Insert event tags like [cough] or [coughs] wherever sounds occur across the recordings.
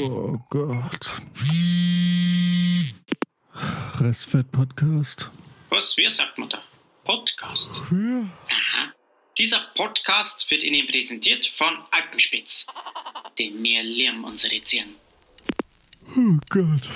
Oh Gott. Restfett-Podcast. Was? Wie sagt man da? Podcast. Ja. Aha. Dieser Podcast wird Ihnen präsentiert von Alpenspitz. Denn wir lieben unsere Tieren. Oh Gott.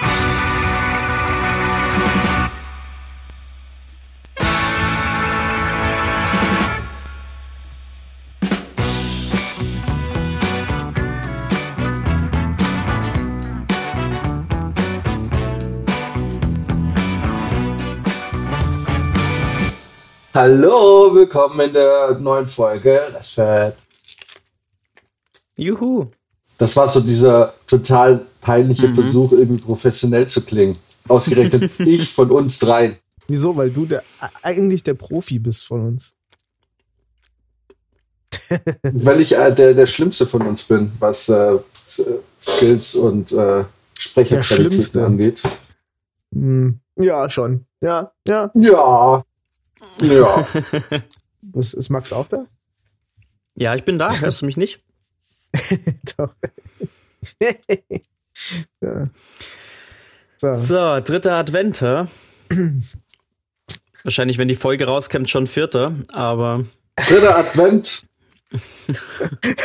Hallo, willkommen in der neuen Folge Restfett. Juhu. Das war so dieser total peinliche Versuch, irgendwie professionell zu klingen. Ausgerechnet [laughs] ich von uns dreien. Wieso? Weil du der, eigentlich der Profi bist von uns. [laughs] Weil ich äh, der, der Schlimmste von uns bin, was äh, S- Skills und äh, Sprecherqualitäten Schlimmste. angeht. Hm, ja, schon. Ja, ja. Ja. Ja. [laughs] Was, ist Max auch da? Ja, ich bin da. [laughs] Hörst du mich nicht? [laughs] Doch. ja. So. So, dritter Advent. hä? Wahrscheinlich, wenn die Folge rauskommt, schon vierter. Aber Dritter Advent.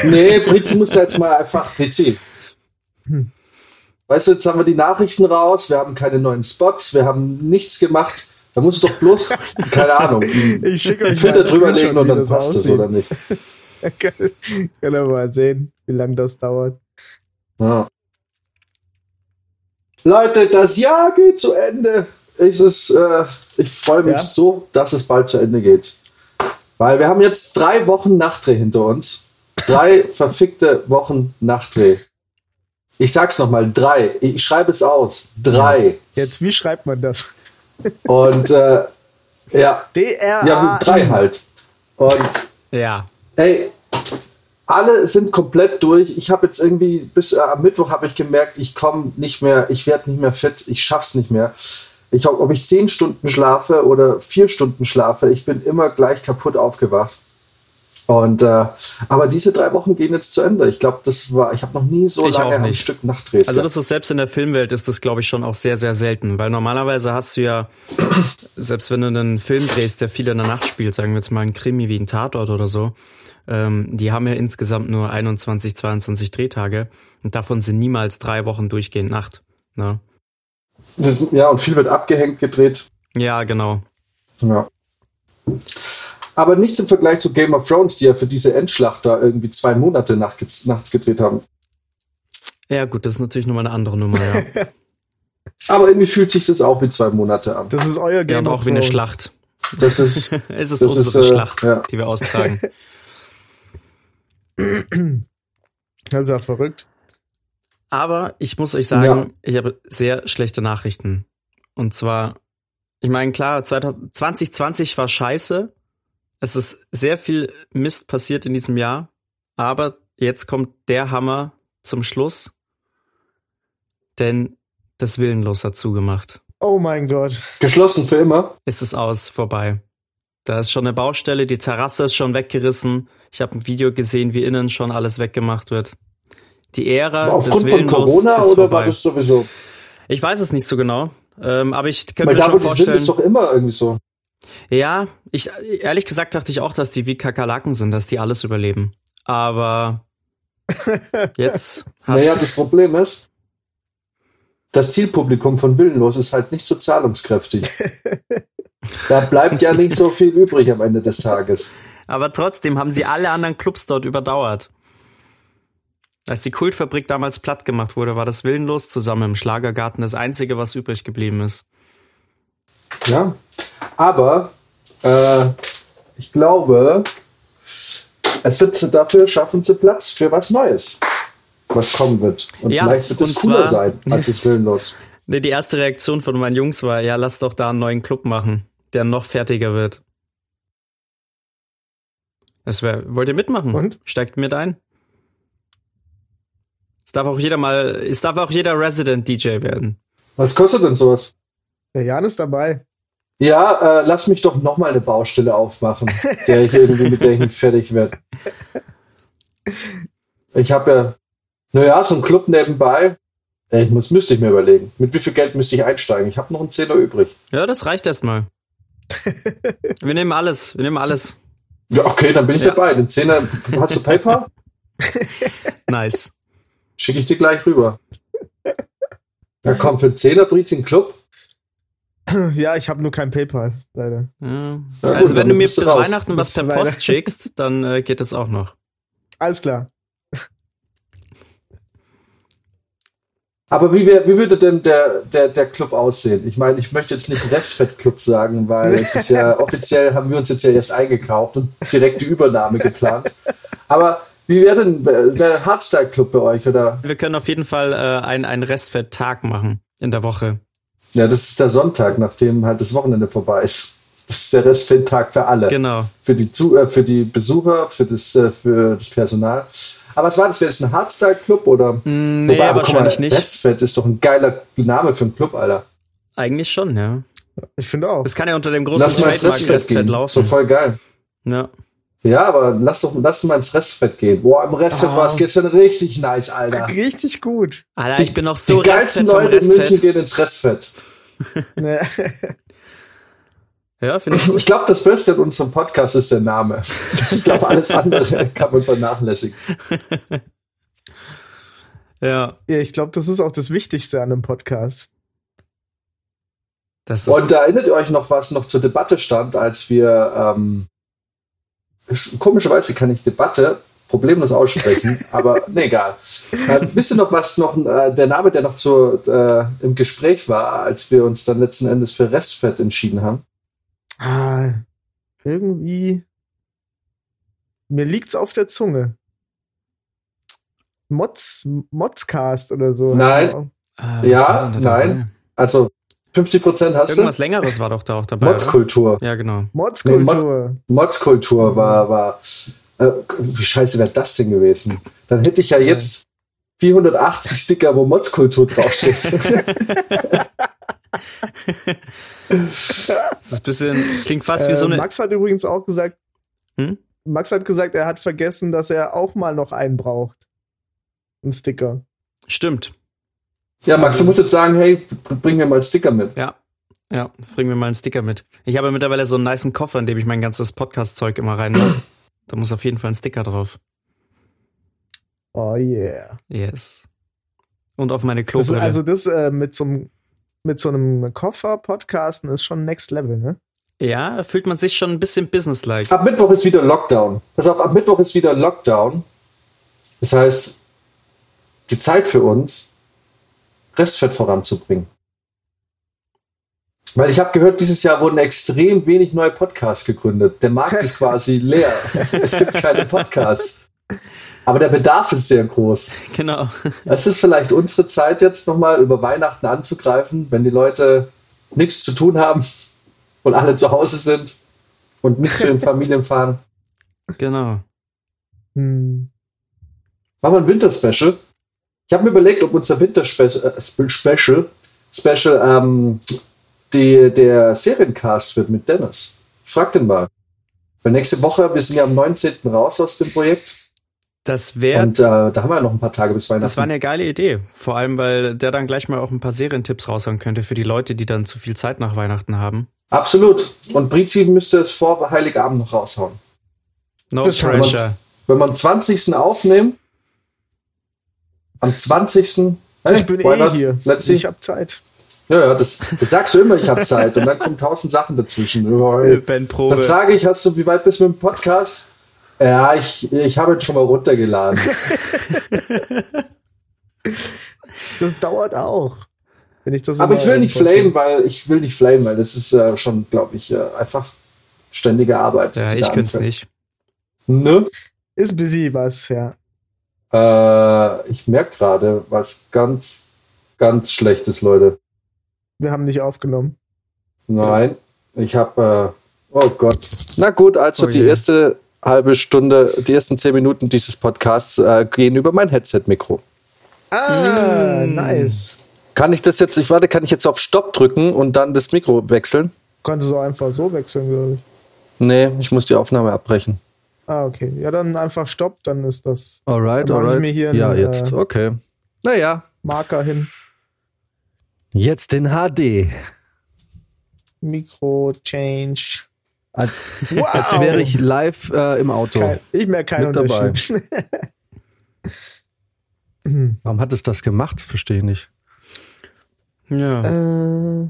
Nee, Brizi muss da jetzt mal einfach. Brizi. Weißt du, jetzt haben wir die Nachrichten raus, wir haben keine neuen Spots, wir haben nichts gemacht. Da musst du doch bloß, [laughs] keine Ahnung, einen Ich schicke euch Filter drüber legen und dann passt es, oder nicht? [laughs] Können können wir mal sehen, wie lange das dauert. Ja. Leute, das Jahr geht zu Ende. Es ist, äh, ich freue mich Ja? so, dass es bald zu Ende geht. Weil wir haben jetzt drei Wochen Nachtdreh hinter uns. Drei [laughs] verfickte Wochen Nachtdreh. Ich sag's nochmal, drei. Ich schreibe es aus. Drei. Jetzt, wie schreibt man das? Und äh, ja, D-R-A. ja, drei halt. Und ja. Ey, alle sind komplett durch. Ich habe jetzt irgendwie bis äh, am Mittwoch habe ich gemerkt, ich komme nicht mehr, ich werde nicht mehr fit, ich schaff's nicht mehr. Ich ob ob ich zehn Stunden schlafe oder vier Stunden schlafe, ich bin immer gleich kaputt aufgewacht. Und äh, aber diese drei Wochen gehen jetzt zu Ende. Ich glaube, das war, ich habe noch nie so Ich lange nicht. Stück Nachtdrehs. Also das ist selbst in der Filmwelt ist das, glaube ich, schon auch sehr, sehr selten. Weil normalerweise hast du ja, [coughs] selbst wenn du einen Film drehst, der viel in der Nacht spielt, sagen wir jetzt mal ein Krimi wie ein Tatort oder so, ähm, die haben ja insgesamt nur 21, 22 Drehtage und davon sind niemals drei Wochen durchgehend Nacht. Ne? das, ja, und viel wird abgehängt gedreht. Ja, genau. Ja. Aber nichts im Vergleich zu Game of Thrones, die ja für diese Endschlacht da irgendwie zwei Monate nach, nachts gedreht haben. Ja, gut, das ist natürlich nochmal eine andere Nummer, ja. [laughs] Aber irgendwie fühlt sich das auch wie zwei Monate an. Das ist euer ja Game und of auch wie eine Thrones. Schlacht. Das ist, [laughs] Es ist Das unsere ist, äh, Schlacht, ja. die wir austragen. [clears throat] Das ist ja verrückt. Aber ich muss euch sagen, ich habe sehr schlechte Nachrichten. Und zwar, ich meine, klar, 2000 2020 war scheiße. Es ist sehr viel Mist passiert in diesem Jahr. Aber jetzt kommt der Hammer zum Schluss. Denn das Willenlos hat zugemacht. Oh mein Gott. geschlossen für immer. Es ist aus, vorbei. Da ist schon eine Baustelle, die Terrasse ist schon weggerissen. Ich habe ein Video gesehen, wie innen schon alles weggemacht wird. Die Ära des Aufgrund von Willenlos Corona ist oder vorbei. war das sowieso? Ich weiß es nicht so genau. Ähm, aber ich könnte Weil mir da, wo schon die sind, vorstellen. ist doch immer irgendwie so. Ja, ich ehrlich gesagt dachte ich auch, dass die wie Kakerlaken sind, dass die alles überleben. Aber [laughs] jetzt Naja, das Problem ist, das Zielpublikum von Willenlos ist halt nicht so zahlungskräftig. da bleibt ja nicht so [laughs] viel übrig am Ende des Tages. aber trotzdem haben sie alle anderen Clubs dort überdauert. Als die Kultfabrik damals platt gemacht wurde, war das Willenlos zusammen im Schlagergarten das einzige, was übrig geblieben ist. Ja. Aber äh, ich glaube, es wird dafür schaffen sie Platz für was Neues, was kommen wird. Und Ja, vielleicht wird es cooler sein als das Willenlos. [laughs] Nee, die erste Reaktion von meinen Jungs war, ja, lass doch da einen neuen Club machen, der noch fertiger wird. Das wär, wollt ihr mitmachen? Und? Steigt mit ein? Es darf auch jeder mal, es darf auch jeder Resident DJ werden. Was kostet denn sowas? Der Jan ist dabei. Ja, äh, lass mich doch noch mal eine Baustelle aufmachen, [laughs] der ich irgendwie, mit der ich nicht fertig werde. Ich habe ja, naja, so ein Club nebenbei. Ich muss, müsste ich mir überlegen. Mit wie viel Geld müsste ich einsteigen? Ich habe noch einen Zehner übrig. Ja, das reicht erstmal. [laughs] wir nehmen alles. Wir nehmen alles. Ja, okay, dann bin ich Ja. dabei. Den Zehner, hast du PayPal? [laughs] Nice. Schicke ich dir gleich rüber. Ja, komm, für einen Zehner bringt in den Club. Ja, ich habe nur kein PayPal, leider. Ja. Ja, gut, also wenn dann du mir bis raus. Weihnachten was per. Post schickst, dann äh, geht das auch noch. Alles klar. Aber wie, wär, wie würde denn der, der, der Club aussehen? Ich meine, ich möchte jetzt nicht Restfett-Club sagen, weil es ist ja [laughs] offiziell, haben wir uns jetzt ja erst eingekauft und direkt die Übernahme geplant. Aber wie wäre denn der Hardstyle-Club bei euch? Oder? Wir können auf jeden Fall äh, einen, einen Restfett-Tag machen in der Woche. Ja, das ist der Sonntag, nachdem halt das Wochenende vorbei ist. Das ist der Restfett-Tag für alle. Genau. Für die, Zu äh, für die Besucher, für das, äh, für das Personal. Aber was war das? Wäre das ein Hardstyle-Club oder? Mm, nee, aber guck wahrscheinlich nicht. Restfett ist doch ein geiler Name für einen Club, Alter. Eigentlich schon, ja. Ich finde auch. Es kann ja unter dem großen Lass mal Trademark Restfett gehen. laufen. So voll geil. Ja. Ja, aber lass doch lass mal ins Restfett gehen. Boah, im Restfett Ah. war es gestern richtig nice, Alter. Richtig gut. Alter, ich bin noch so die geilsten vom Leute in München gehen ins Restfett. [laughs] Ne. Ja, finde ich Ich gut. glaube, das Beste an unserem Podcast ist der Name. [laughs] Ich glaube, alles andere [laughs] kann man vernachlässigen. Ja, ja, ich glaube, das ist auch das Wichtigste an einem Podcast. Und erinnert ihr euch noch, was noch zur Debatte stand, als wir ähm, komischerweise kann ich Debatte problemlos aussprechen, [laughs] aber nee, egal. Äh, wisst ihr noch, was noch äh, der Name, der noch zur, äh, im Gespräch war, als wir uns dann letzten Endes für Restfett entschieden haben? Ah, irgendwie. Mir liegt's auf der Zunge. Mods, Modscast oder so. Nein. Ah, Ja, nein. Also 50 Prozent hast Irgendwas du? Längeres war doch da auch dabei. Modskultur. Ja, genau. Modskultur. Modskultur war, war äh, wie scheiße wäre das denn gewesen? Dann hätte ich ja jetzt 480 Sticker, wo Modskultur draufsteht. [laughs] Das ist ein bisschen, klingt fast wie Äh, so eine. Max hat übrigens auch gesagt, Hm? Max hat gesagt, er hat vergessen, dass er auch mal noch einen braucht. Ein Sticker. Stimmt. Ja, Max, du musst jetzt sagen, hey, bring mir mal einen Sticker mit. Ja. Ja, bring mir mal einen Sticker mit. Ich habe mittlerweile so einen niceen Koffer, in dem ich mein ganzes Podcast-Zeug immer rein Da muss auf jeden Fall ein Sticker drauf. Oh yeah. Yes. Und auf meine Das, Klobrille. also das äh, mit so einem mit so einem Koffer podcasten ist schon next level, ne? ja, da fühlt man sich schon ein bisschen businesslike. Ab Mittwoch ist wieder Lockdown. Pass auf, ab Mittwoch ist wieder Lockdown. Das heißt, die Zeit für uns, Restfett voranzubringen. Weil ich habe gehört, dieses Jahr wurden extrem wenig neue Podcasts gegründet. Der Markt ist [laughs] quasi leer. Es gibt keine Podcasts. Aber der Bedarf ist sehr groß. Genau. Es ist vielleicht unsere Zeit jetzt nochmal über Weihnachten anzugreifen, wenn die Leute nichts zu tun haben [laughs] und alle zu Hause sind und nicht zu den [laughs] Familien fahren. Genau. Hm. Machen wir ein Winterspecial. Ich habe mir überlegt, ob unser Winterspecial äh, Spe- Special, Special ähm, die, der Seriencast wird mit Dennis. Ich frag den mal. Weil nächste Woche, wir sind ja am 19. raus aus dem Projekt. Das wäre, Und äh, da haben wir ja noch ein paar Tage bis Weihnachten. das war eine geile Idee. Vor allem, weil der dann gleich mal auch ein paar Serientipps raushauen könnte für die Leute, die dann zu viel Zeit nach Weihnachten haben. Absolut. Und Brizi müsste es vor Heiligabend noch raushauen. No Das pressure. Wenn wir am 20. aufnehmen, am 20. Hey, Ich bin eh not? hier. Let's. Ich hab Zeit. Ja, ja, das, das sagst du immer, ich habe Zeit. Und dann kommen tausend Sachen dazwischen. Ja, [laughs] ey. Dann Bandprobe. frage ich, hast du, wie weit bist du mit dem Podcast? Ja, ich, ich habe ihn schon mal runtergeladen. [laughs] Das dauert auch. Wenn ich das Aber ich will nicht flamen, weil ich will nicht flamen, weil das ist äh, schon, glaube ich, äh, einfach ständige Arbeit. Ja, ich könnte es nicht. Ne? Ist busy was, ja. Äh, ich merke gerade was ganz, ganz Schlechtes, Leute. Wir haben nicht aufgenommen. Nein, ich habe, äh, oh Gott. Na gut, also Oh die je. erste halbe Stunde, die ersten zehn Minuten dieses Podcasts äh, gehen über mein Headset-Mikro. Ah, Mm. nice. Kann ich das jetzt, ich warte, kann ich jetzt auf Stopp drücken und dann das Mikro wechseln? Konnte so einfach so wechseln, glaube ich. Nee, ich muss die Aufnahme abbrechen. Ah, okay. Ja, dann einfach Stopp, dann ist das Alright, Dann alright. mir hier ja, einen, jetzt, äh, okay. Naja, Marker hin. jetzt in HD. Mikro, Change. Als, Wow. als wäre ich live äh, im Auto. Kein, ich merke keinen. Unterschied. [laughs] Warum hat es das gemacht? Verstehe ich nicht. Ja. äh,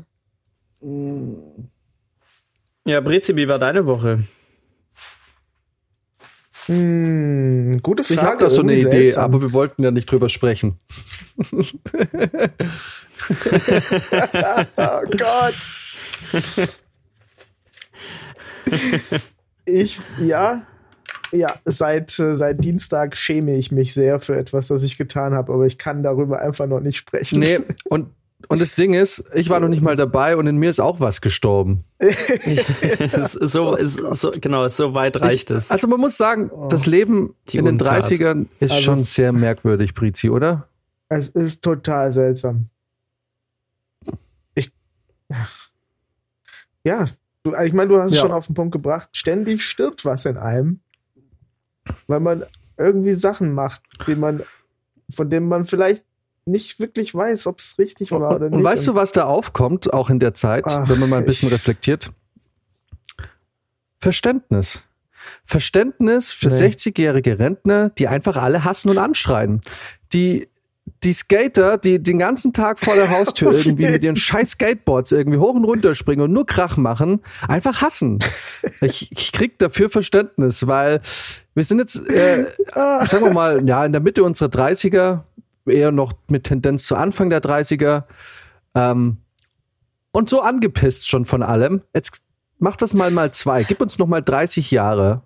Ja, Brezi, wie war deine Woche? Hm, gute Frage. Ich habe da so eine Idee, seltsam. aber wir wollten ja nicht drüber sprechen. [laughs] Oh Gott. ich, ja, ja, seit, äh, seit Dienstag schäme ich mich sehr für etwas, das ich getan habe, aber ich kann darüber einfach noch nicht sprechen. Nee, und, und das Ding ist, ich war noch nicht mal dabei und in mir ist auch was gestorben. [laughs] So, ist so, genau, so weit reicht ich, es. Also man muss sagen, das Leben Die in den Untat. 30ern ist Also- schon sehr merkwürdig, Brizi, oder? Es ist total seltsam. Ich. Ja, du, ich meine, du hast es Ja. schon auf den Punkt gebracht. Ständig stirbt was in einem, weil man irgendwie Sachen macht, die man, von denen man vielleicht nicht wirklich weiß, ob es richtig war oder nicht. und weißt du, was da aufkommt, auch in der Zeit, Ach, wenn man mal ein bisschen reflektiert? Verständnis. Verständnis für Nee. 60-jährige Rentner, die einfach alle hassen und anschreien. Die, die Skater, die den ganzen Tag vor der Haustür [laughs] irgendwie mit ihren scheiß Skateboards irgendwie hoch und runter springen und nur Krach machen, einfach hassen. Ich, ich krieg dafür Verständnis, weil wir sind jetzt, äh, [laughs] Ah, sagen wir mal, ja, in der Mitte unserer 30er, eher noch mit Tendenz zu Anfang der 30er. Ähm, und so angepisst schon von allem. Jetzt mach das mal mal zwei. Gib uns noch mal 30 Jahre.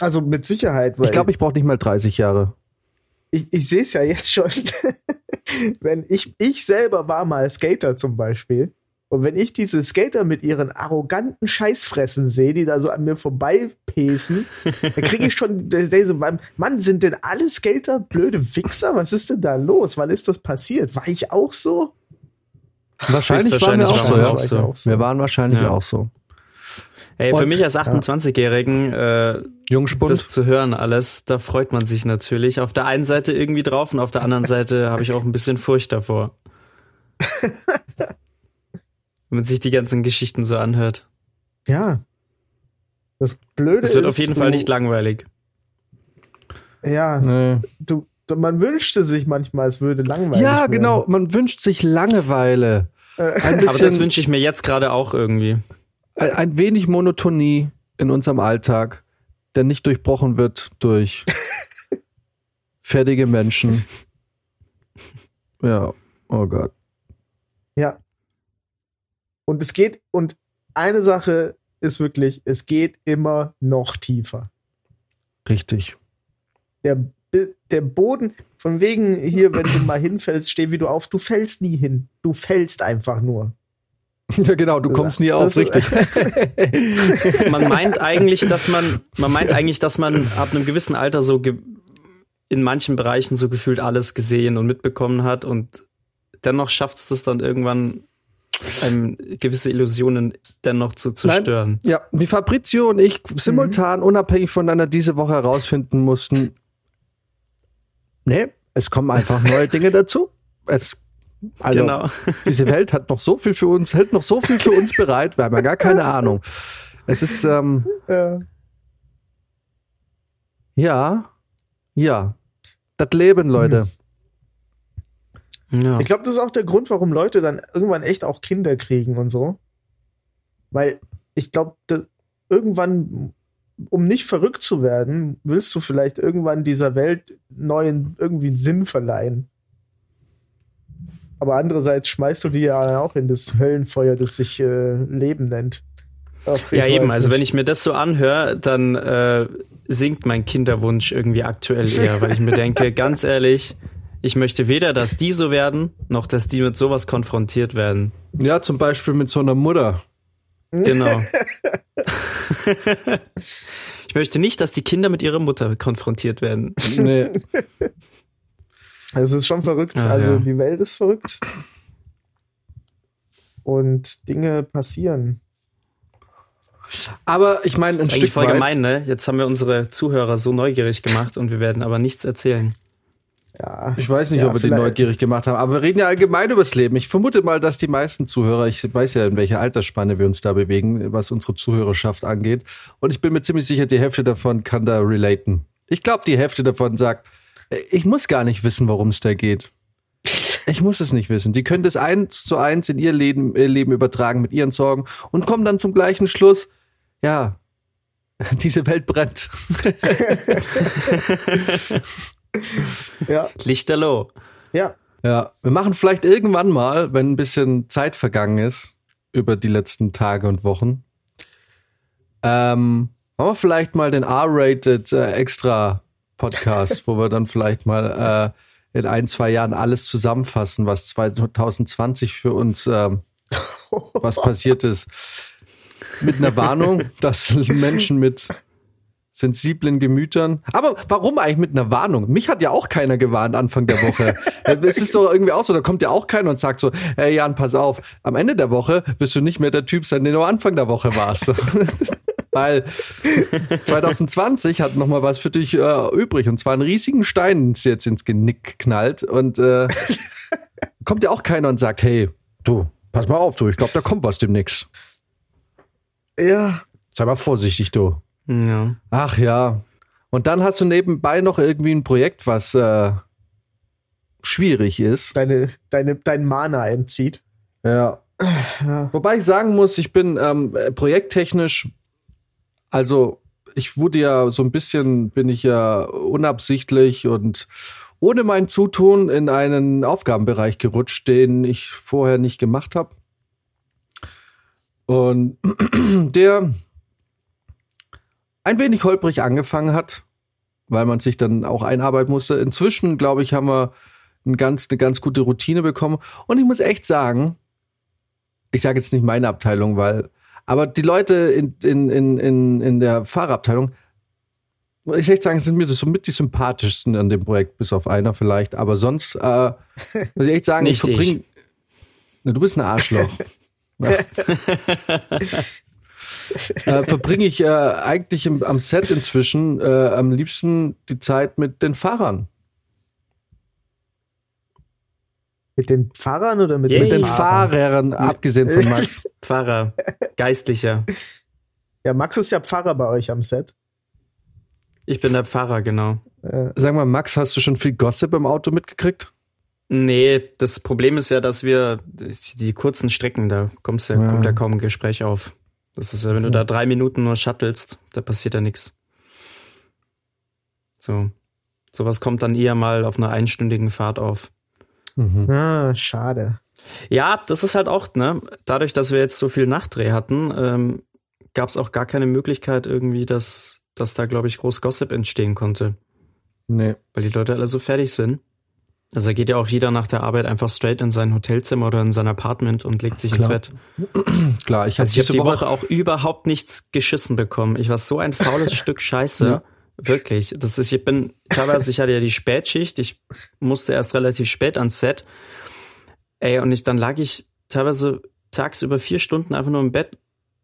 also mit Sicherheit, Ich glaube, ich brauche nicht mal 30 Jahre. ich, ich sehe es ja jetzt schon. [laughs] wenn ich, ich selber war mal Skater zum Beispiel. Und wenn ich diese Skater mit ihren arroganten Scheißfressen sehe, die da so an mir vorbeipesen, dann kriege ich schon, so, Mann, sind denn alle Skater blöde Wichser? Was ist denn da los? Wann ist das passiert? War ich auch so? Wahrscheinlich waren wir auch so, waren wir ja. auch so. auch so. Wir waren wahrscheinlich Ja. auch so. Hey, für Und- mich als 28-Jährigen, äh, Jungspund. das zu hören alles, da freut man sich natürlich. Auf der einen Seite irgendwie drauf und auf der anderen [laughs] Seite habe ich auch ein bisschen Furcht davor. [laughs] Wenn man sich die ganzen Geschichten so anhört. Ja. Das Blöde Es wird ist. auf jeden du, Fall nicht langweilig. Ja, nee. du, du, man wünschte sich manchmal, es würde langweilig Ja, werden. genau. Man wünscht sich Langeweile. Äh, Ein Aber das bisschen, wünsche ich mir jetzt gerade auch irgendwie. ein, ein wenig Monotonie in unserem Alltag, der nicht durchbrochen wird durch [laughs] fertige Menschen. Ja, oh Gott. Ja. Und es geht, und eine Sache ist wirklich, es geht immer noch tiefer. Richtig. Der, der Boden, von wegen hier, wenn du mal hinfällst, steh wie du auf, du fällst nie hin. Du fällst einfach nur. [laughs] Ja, genau, du kommst nie auf, Das- richtig. [laughs] Man meint [laughs] eigentlich, dass man, man meint eigentlich, dass man ab einem gewissen Alter so ge in manchen Bereichen so gefühlt alles gesehen und mitbekommen hat und dennoch schafft es das dann irgendwann, einem gewisse Illusionen dennoch zu zerstören. Ja, wie Fabrizio und ich simultan, unabhängig voneinander diese Woche herausfinden mussten, nee, es kommen einfach neue [laughs] Dinge dazu. Es, also, genau. diese Welt hat noch so viel für uns, hält noch so viel für uns bereit, wir haben ja gar keine Ahnung. Es ist, ähm, Ja. ja, ja, das Leben, Leute. Ja. Ich glaube, das ist auch der Grund, warum Leute dann irgendwann echt auch Kinder kriegen und so. Weil ich glaube, irgendwann, um nicht verrückt zu werden, willst du vielleicht irgendwann dieser Welt neuen irgendwie Sinn verleihen. Aber andererseits schmeißt du die ja auch in das Höllenfeuer, das sich äh, Leben nennt. Ach, Ja, eben. Also, nicht. wenn ich mir das so anhöre, dann äh, sinkt mein Kinderwunsch irgendwie aktuell eher, weil ich mir denke, [laughs] ganz ehrlich, ich möchte weder, dass die so werden, noch dass die mit sowas konfrontiert werden. Ja, zum Beispiel mit so einer Mutter. Genau. [laughs] ich möchte nicht, dass die Kinder mit ihrer Mutter konfrontiert werden. Nee. Es ist schon verrückt. Ah, also ja. die Welt ist verrückt. Und Dinge passieren. Aber ich meine, ein Das ist Stück voll weit, gemein, ne? Jetzt haben wir unsere Zuhörer so neugierig gemacht und wir werden aber nichts erzählen. Ja. Ich weiß nicht, Ja, ob wir die vielleicht- neugierig gemacht haben, aber wir reden ja allgemein übers Leben. Ich vermute mal, dass die meisten Zuhörer, ich weiß ja, in welcher Altersspanne wir uns da bewegen, was unsere Zuhörerschaft angeht. Und ich bin mir ziemlich sicher, die Hälfte davon kann da relaten. Ich glaube, die Hälfte davon sagt, ich muss gar nicht wissen, worum es da geht. Ich muss es nicht wissen. Die können das eins zu eins in ihr Leben, ihr Leben übertragen mit ihren Sorgen und kommen dann zum gleichen Schluss. Ja, [laughs] diese Welt brennt. [laughs] [laughs] Ja, Lichterloh. ja. Ja, wir machen vielleicht irgendwann mal, wenn ein bisschen Zeit vergangen ist, über die letzten Tage und Wochen, ähm, machen wir vielleicht mal den R-Rated äh, Extra Podcast, wo wir dann vielleicht mal äh, in ein, zwei Jahren alles zusammenfassen, was 2020 für uns, ähm, was passiert ist. Mit einer Warnung, dass Menschen mit sensiblen Gemütern. Aber warum eigentlich mit einer Warnung? Mich hat ja auch keiner gewarnt Anfang der Woche. [laughs] es ist doch irgendwie auch so, da kommt ja auch keiner und sagt so, hey Jan, pass auf, am Ende der Woche wirst du nicht mehr der Typ sein, den du Anfang der Woche warst. [laughs] Weil 2020 hat noch mal was für dich äh, übrig und zwar einen riesigen Stein jetzt ins Genick knallt und äh, [laughs] kommt ja auch keiner und sagt, hey, du, pass mal auf, du, ich glaube, da kommt was demnächst. Ja. Sei mal vorsichtig, du. Ja. Ach ja. Und dann hast du nebenbei noch irgendwie ein Projekt, was äh, schwierig ist. Deine, deine, dein Mana entzieht. Ja. Ja. Wobei ich sagen muss, ich bin ähm, äh, projekttechnisch, also ich wurde ja so ein bisschen, bin ich ja unabsichtlich und ohne mein Zutun in einen Aufgabenbereich gerutscht, den ich vorher nicht gemacht habe. Und [clears throat] der ein wenig holprig angefangen hat, weil man sich dann auch einarbeiten musste. Inzwischen, glaube ich, haben wir ein ganz, eine ganz gute Routine bekommen. Und ich muss echt sagen, ich sage jetzt nicht meine Abteilung, weil, aber die Leute in, in, in, in, in der Fahrerabteilung, muss ich echt sagen, sind mir so mit die sympathischsten an dem Projekt, bis auf einer vielleicht. Aber sonst, äh, [laughs] muss ich echt sagen, Nicht ich verbringe. Du bist ein Arschloch. Ja. [laughs] [laughs] äh, verbringe ich äh, eigentlich im, am Set inzwischen äh, am liebsten die Zeit mit den Fahrern. Mit den Fahrern oder mit, Yay. mit Mit den Fahrern? Fahrern, abgesehen von Max. [laughs] Pfarrer, Geistlicher. Ja, Max ist ja Pfarrer bei euch am Set. Ich bin der Pfarrer, genau. Äh, Sag mal, Max, hast du schon viel Gossip im Auto mitgekriegt? Nee, das Problem ist ja, dass wir die, die kurzen Strecken, da kommst ja, Ja. kommt ja kaum ein Gespräch auf. Das ist ja, wenn du da drei Minuten nur shuttelst, da passiert ja nichts. So. Sowas kommt dann eher mal auf einer einstündigen Fahrt auf. Mhm. ah, schade. Ja, das ist halt auch, ne, dadurch, dass wir jetzt so viel Nachtdreh hatten, ähm, gab es auch gar keine Möglichkeit irgendwie, dass, dass da, glaube ich, groß Gossip entstehen konnte. Nee. weil die Leute alle so fertig sind. Also geht ja auch jeder nach der Arbeit einfach straight in sein Hotelzimmer oder in sein Apartment und legt sich ins Klar. Bett. [clears throat] Klar, ich habe Also ich habe die Woche, Woche auch überhaupt nichts geschissen bekommen. Ich war so ein faules [laughs] Stück Scheiße. Ja. Wirklich. Das ist, ich bin, teilweise, ich hatte ja die Spätschicht, ich musste erst relativ spät ans Set. Ey, und ich, dann lag ich teilweise tagsüber vier Stunden einfach nur im Bett,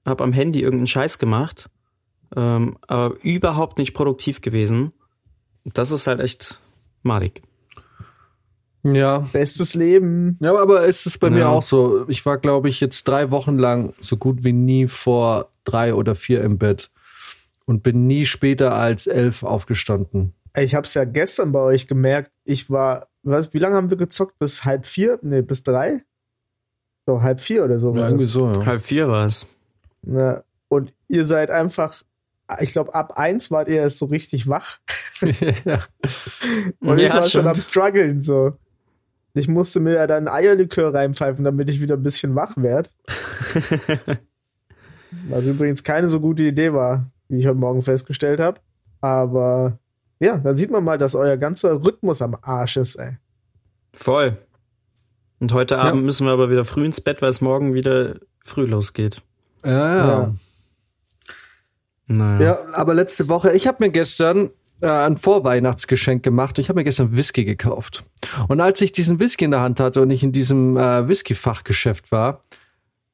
hab am Handy irgendeinen Scheiß gemacht, ähm, aber überhaupt nicht produktiv gewesen. Das ist halt echt madig. Ja. Bestes Leben. Ja, aber es ist bei mir Ja. auch so. Ich war, glaube ich, jetzt drei Wochen lang so gut wie nie vor drei oder vier im Bett und bin nie später als elf aufgestanden. Ich hab's ja gestern bei euch gemerkt. Ich war, was, wie lange haben wir gezockt? Bis halb vier? Nee, bis drei? So, halb vier oder so. Ja, war irgendwie das. so, ja. Halb vier war es. Na, und ihr seid einfach, ich glaube, ab eins wart ihr erst so richtig wach. [laughs] ja. Und ich Ja, war schon schon. am struggeln, so. Ich musste mir ja dann Eierlikör reinpfeifen, damit ich wieder ein bisschen wach werde. [laughs] Was übrigens keine so gute Idee war, wie ich heute Morgen festgestellt habe. Aber ja, dann sieht man mal, dass euer ganzer Rhythmus am Arsch ist, ey. Voll. Und heute Ja. Abend müssen wir aber wieder früh ins Bett, weil es morgen wieder früh losgeht. Ja, ja. Ja. Naja. Ja, aber letzte Woche, ich habe mir gestern äh, ein Vorweihnachtsgeschenk gemacht. Ich habe mir gestern Whisky gekauft. Und als ich diesen Whisky in der Hand hatte und ich in diesem äh, Whisky-Fachgeschäft war,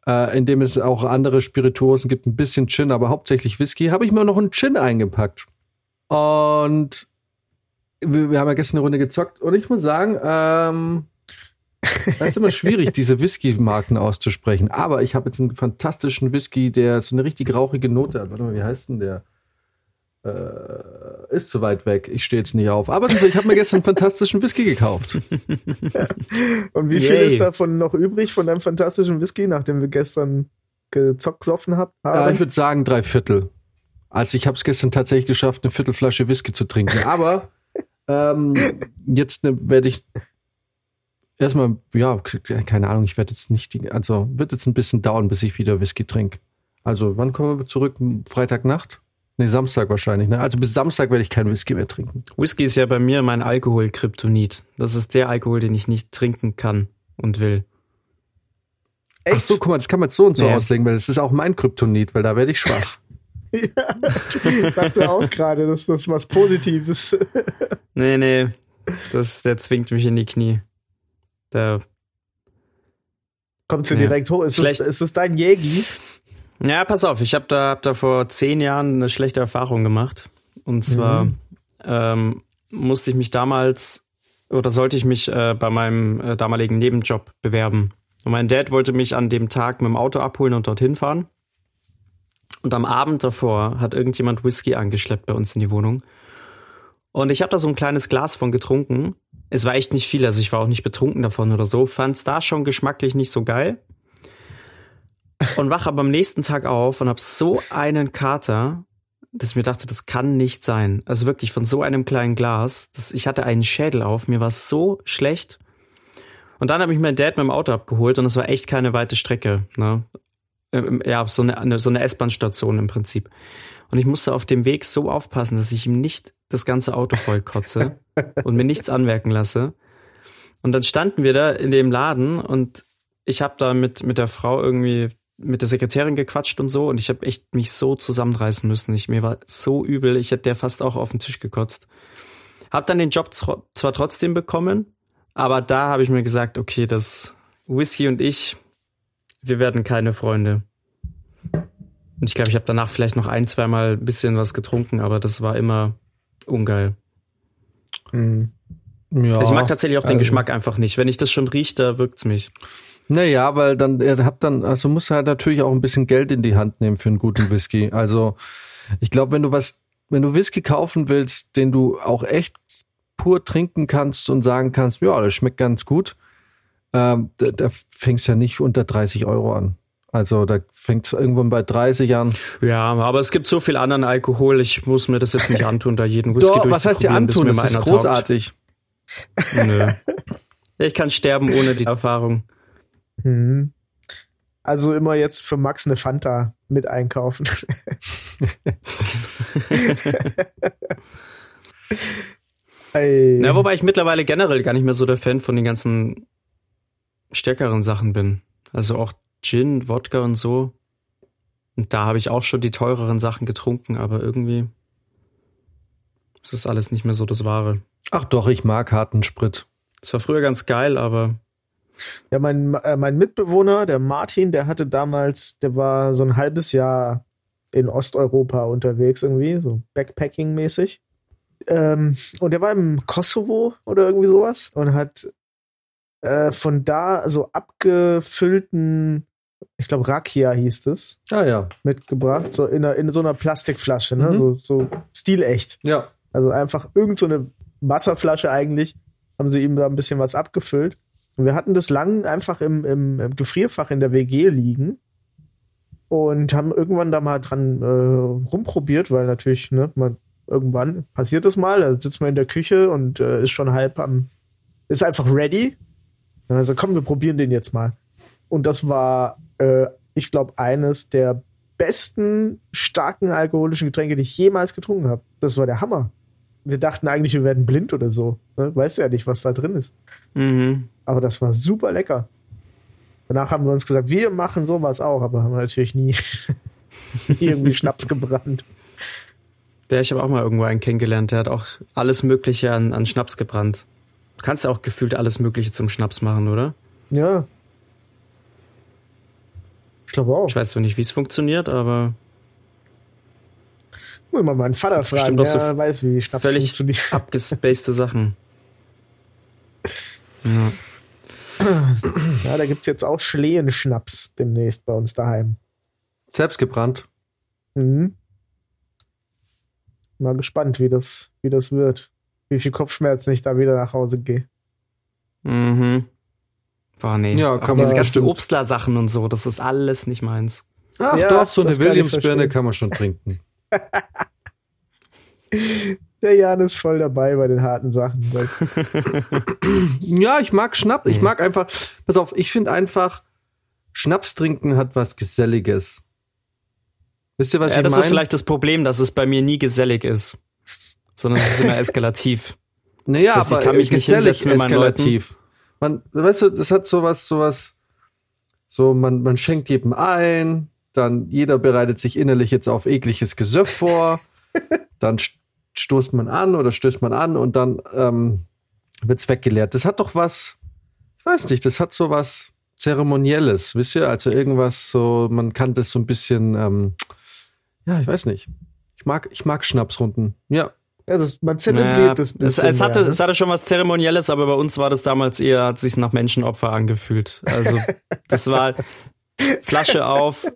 äh, in dem es auch andere Spirituosen gibt, ein bisschen Gin, aber hauptsächlich Whisky, habe ich mir noch einen Gin eingepackt. Und wir, wir haben ja gestern eine Runde gezockt und ich muss sagen, ähm, [laughs] es ist immer schwierig, diese Whisky-Marken auszusprechen. Aber ich habe jetzt einen fantastischen Whisky, der so eine richtig rauchige Note hat. Warte mal, wie heißt denn der? Äh, ist zu weit weg. Ich stehe jetzt nicht auf. Aber ich habe mir gestern einen fantastischen Whisky gekauft. [laughs] Und wie viel ist davon noch übrig von deinem fantastischen Whisky, nachdem wir gestern gezockt gesoffen haben? Ja, ich würde sagen drei Viertel. Also ich habe es gestern tatsächlich geschafft, eine Viertelflasche Whisky zu trinken. Aber ähm, jetzt ne, werde ich erstmal, ja, keine Ahnung, ich werde jetzt nicht, die, also wird jetzt ein bisschen dauern, bis ich wieder Whisky trinke. Also, wann kommen wir zurück? Freitagnacht? Nee, Samstag wahrscheinlich, ne? Also bis Samstag werde ich keinen Whisky mehr trinken. Whisky ist ja bei mir mein Alkohol-Kryptonit. Das ist der Alkohol, den ich nicht trinken kann und will. Echt? Ach so, guck mal, das kann man jetzt so und so ja. auslegen, weil das ist auch mein Kryptonit, weil da werde ich schwach. [laughs] ja, ich dachte auch gerade, dass das was Positives. [laughs] nee, nee, das, der zwingt mich in die Knie. Der Kommt sie ja. direkt hoch? Ist es, ist es dein Jägi? Ja, pass auf, ich habe da, hab da vor zehn Jahren eine schlechte Erfahrung gemacht. Und zwar mhm. ähm, musste ich mich damals oder sollte ich mich äh, bei meinem äh, damaligen Nebenjob bewerben. Und mein Dad wollte mich an dem Tag mit dem Auto abholen und dorthin fahren. Und am Abend davor hat irgendjemand Whisky angeschleppt bei uns in die Wohnung. Und ich habe da so ein kleines Glas von getrunken. Es war echt nicht viel, also ich war auch nicht betrunken davon oder so. Fand es da schon geschmacklich nicht so geil. Und wach aber am nächsten Tag auf und hab so einen Kater, dass ich mir dachte, das kann nicht sein. Also wirklich von so einem kleinen Glas. Das, ich hatte einen Schädel auf, mir war so schlecht. Und dann habe ich meinen Dad mit dem Auto abgeholt und es war echt keine weite Strecke. Ne? Ähm, ja, so eine, so eine S-Bahn-Station im Prinzip. Und ich musste auf dem Weg so aufpassen, dass ich ihm nicht das ganze Auto voll kotze [laughs] und mir nichts anmerken lasse. Und dann standen wir da in dem Laden und ich habe da mit, mit der Frau irgendwie, mit der Sekretärin gequatscht und so und ich habe echt mich so zusammenreißen müssen. Ich, mir war so übel, ich hätte der fast auch auf den Tisch gekotzt. Hab dann den Job zwar trotzdem bekommen, aber da habe ich mir gesagt, okay, das Whisky und ich, wir werden keine Freunde. Und ich glaube, ich habe danach vielleicht noch ein, zweimal ein bisschen was getrunken, aber das war immer ungeil. Mhm. Ja, also ich mag tatsächlich auch den also. Geschmack einfach nicht. Wenn ich das schon rieche, da wirkt's mich. Naja, weil dann, ihr habt dann, also muss halt natürlich auch ein bisschen Geld in die Hand nehmen für einen guten Whisky. Also, ich glaube, wenn du was, wenn du Whisky kaufen willst, den du auch echt pur trinken kannst und sagen kannst, ja, das schmeckt ganz gut, ähm, da, da fängst ja nicht unter 30 Euro an. Also da fängt es irgendwann bei 30 an. Ja, aber es gibt so viel anderen Alkohol, ich muss mir das jetzt nicht [laughs] antun, da jeden Whisky Doch, Was heißt dir antun? Das ist großartig. Nö. [laughs] Ich kann sterben ohne die Erfahrung. Mhm. Also immer jetzt für Max eine Fanta mit einkaufen. [laughs] ja, wobei ich mittlerweile generell gar nicht mehr so der Fan von den ganzen stärkeren Sachen bin. Also auch Gin, Wodka und so. Und da habe ich auch schon die teureren Sachen getrunken, aber irgendwie ist das alles nicht mehr so das Wahre. Ach doch, ich mag harten Sprit. Das war früher ganz geil, aber. Ja, mein, äh, mein Mitbewohner, der Martin, der hatte damals, der war so ein halbes Jahr in Osteuropa unterwegs irgendwie, so Backpacking-mäßig. Ähm, und der war im Kosovo oder irgendwie sowas und hat äh, von da so abgefüllten ich glaube, Rakia hieß es. Ah ja. Mitgebracht, so in, einer, in so einer Plastikflasche, ne? Mhm. So, so stilecht. Ja. Also einfach irgend so eine Wasserflasche eigentlich, haben sie ihm da ein bisschen was abgefüllt. Und wir hatten das lang einfach im, im, im Gefrierfach in der WG liegen und haben irgendwann da mal dran äh, rumprobiert, weil natürlich, ne, man, irgendwann passiert das mal, da sitzt man in der Küche und äh, ist schon halb am, ist einfach ready. Dann also komm, wir probieren den jetzt mal. Und das war, äh, ich glaube, eines der besten starken alkoholischen Getränke, die ich jemals getrunken habe. Das war der Hammer. Wir dachten eigentlich, wir werden blind oder so. Ne? Weißt ja nicht, was da drin ist. Mhm. Aber das war super lecker. Danach haben wir uns gesagt, wir machen sowas auch, aber haben natürlich nie [laughs] irgendwie Schnaps gebrannt. Der, ich habe auch mal irgendwo einen kennengelernt, der hat auch alles Mögliche an, an Schnaps gebrannt. Du kannst ja auch gefühlt alles Mögliche zum Schnaps machen, oder? Ja, Ich glaube auch. Ich weiß zwar nicht, wie es funktioniert, aber Muss mal meinen Vater fragen, auch so der weiß, wie Schnaps völlig funktioniert. abgespacede Sachen. [laughs] Ja. [clears throat] Ja, da gibt's jetzt auch Schlehenschnaps demnächst bei uns daheim. Selbst gebrannt. Mhm. Mal gespannt, wie das, wie das wird. Wie viel Kopfschmerzen ich da wieder nach Hause gehe. Mhm. Boah, nee. Ja, Auch kann diese man ganzen. Obstler-Sachen und so, das ist alles nicht meins. Ach Ja, doch, so eine Williamsbirne kann man schon trinken. [laughs] Der Jan ist voll dabei bei den harten Sachen. Ja, ich mag Schnaps. Ich mag einfach, pass auf, ich finde einfach, Schnaps trinken hat was Geselliges. Wisst ihr, was ja, ich das meine? ist vielleicht das Problem, dass es bei mir nie gesellig ist. Sondern es ist immer [laughs] eskalativ. Naja, Das heißt, ich aber gesellig mit meinen eskalativ. Man, weißt du, das hat sowas, sowas, so, man, man schenkt jedem ein, dann jeder bereitet sich innerlich jetzt auf ekliges Gesöff vor, [laughs] dann stoßt man an oder stößt man an und dann ähm, wird's weggeleert. Das hat doch was, ich weiß nicht, das hat so was Zeremonielles, wisst ihr? Also irgendwas so, man kann das so ein bisschen, ähm, ja, ich weiß nicht. Ich mag, ich mag Schnapsrunden. Ja, Ja, das, man zelebriert Naja, das es, bisschen es, hatte, mehr, ne? es hatte schon was Zeremonielles, aber bei uns war das damals eher, hat sich nach Menschenopfer angefühlt. Also [laughs] das war Flasche auf,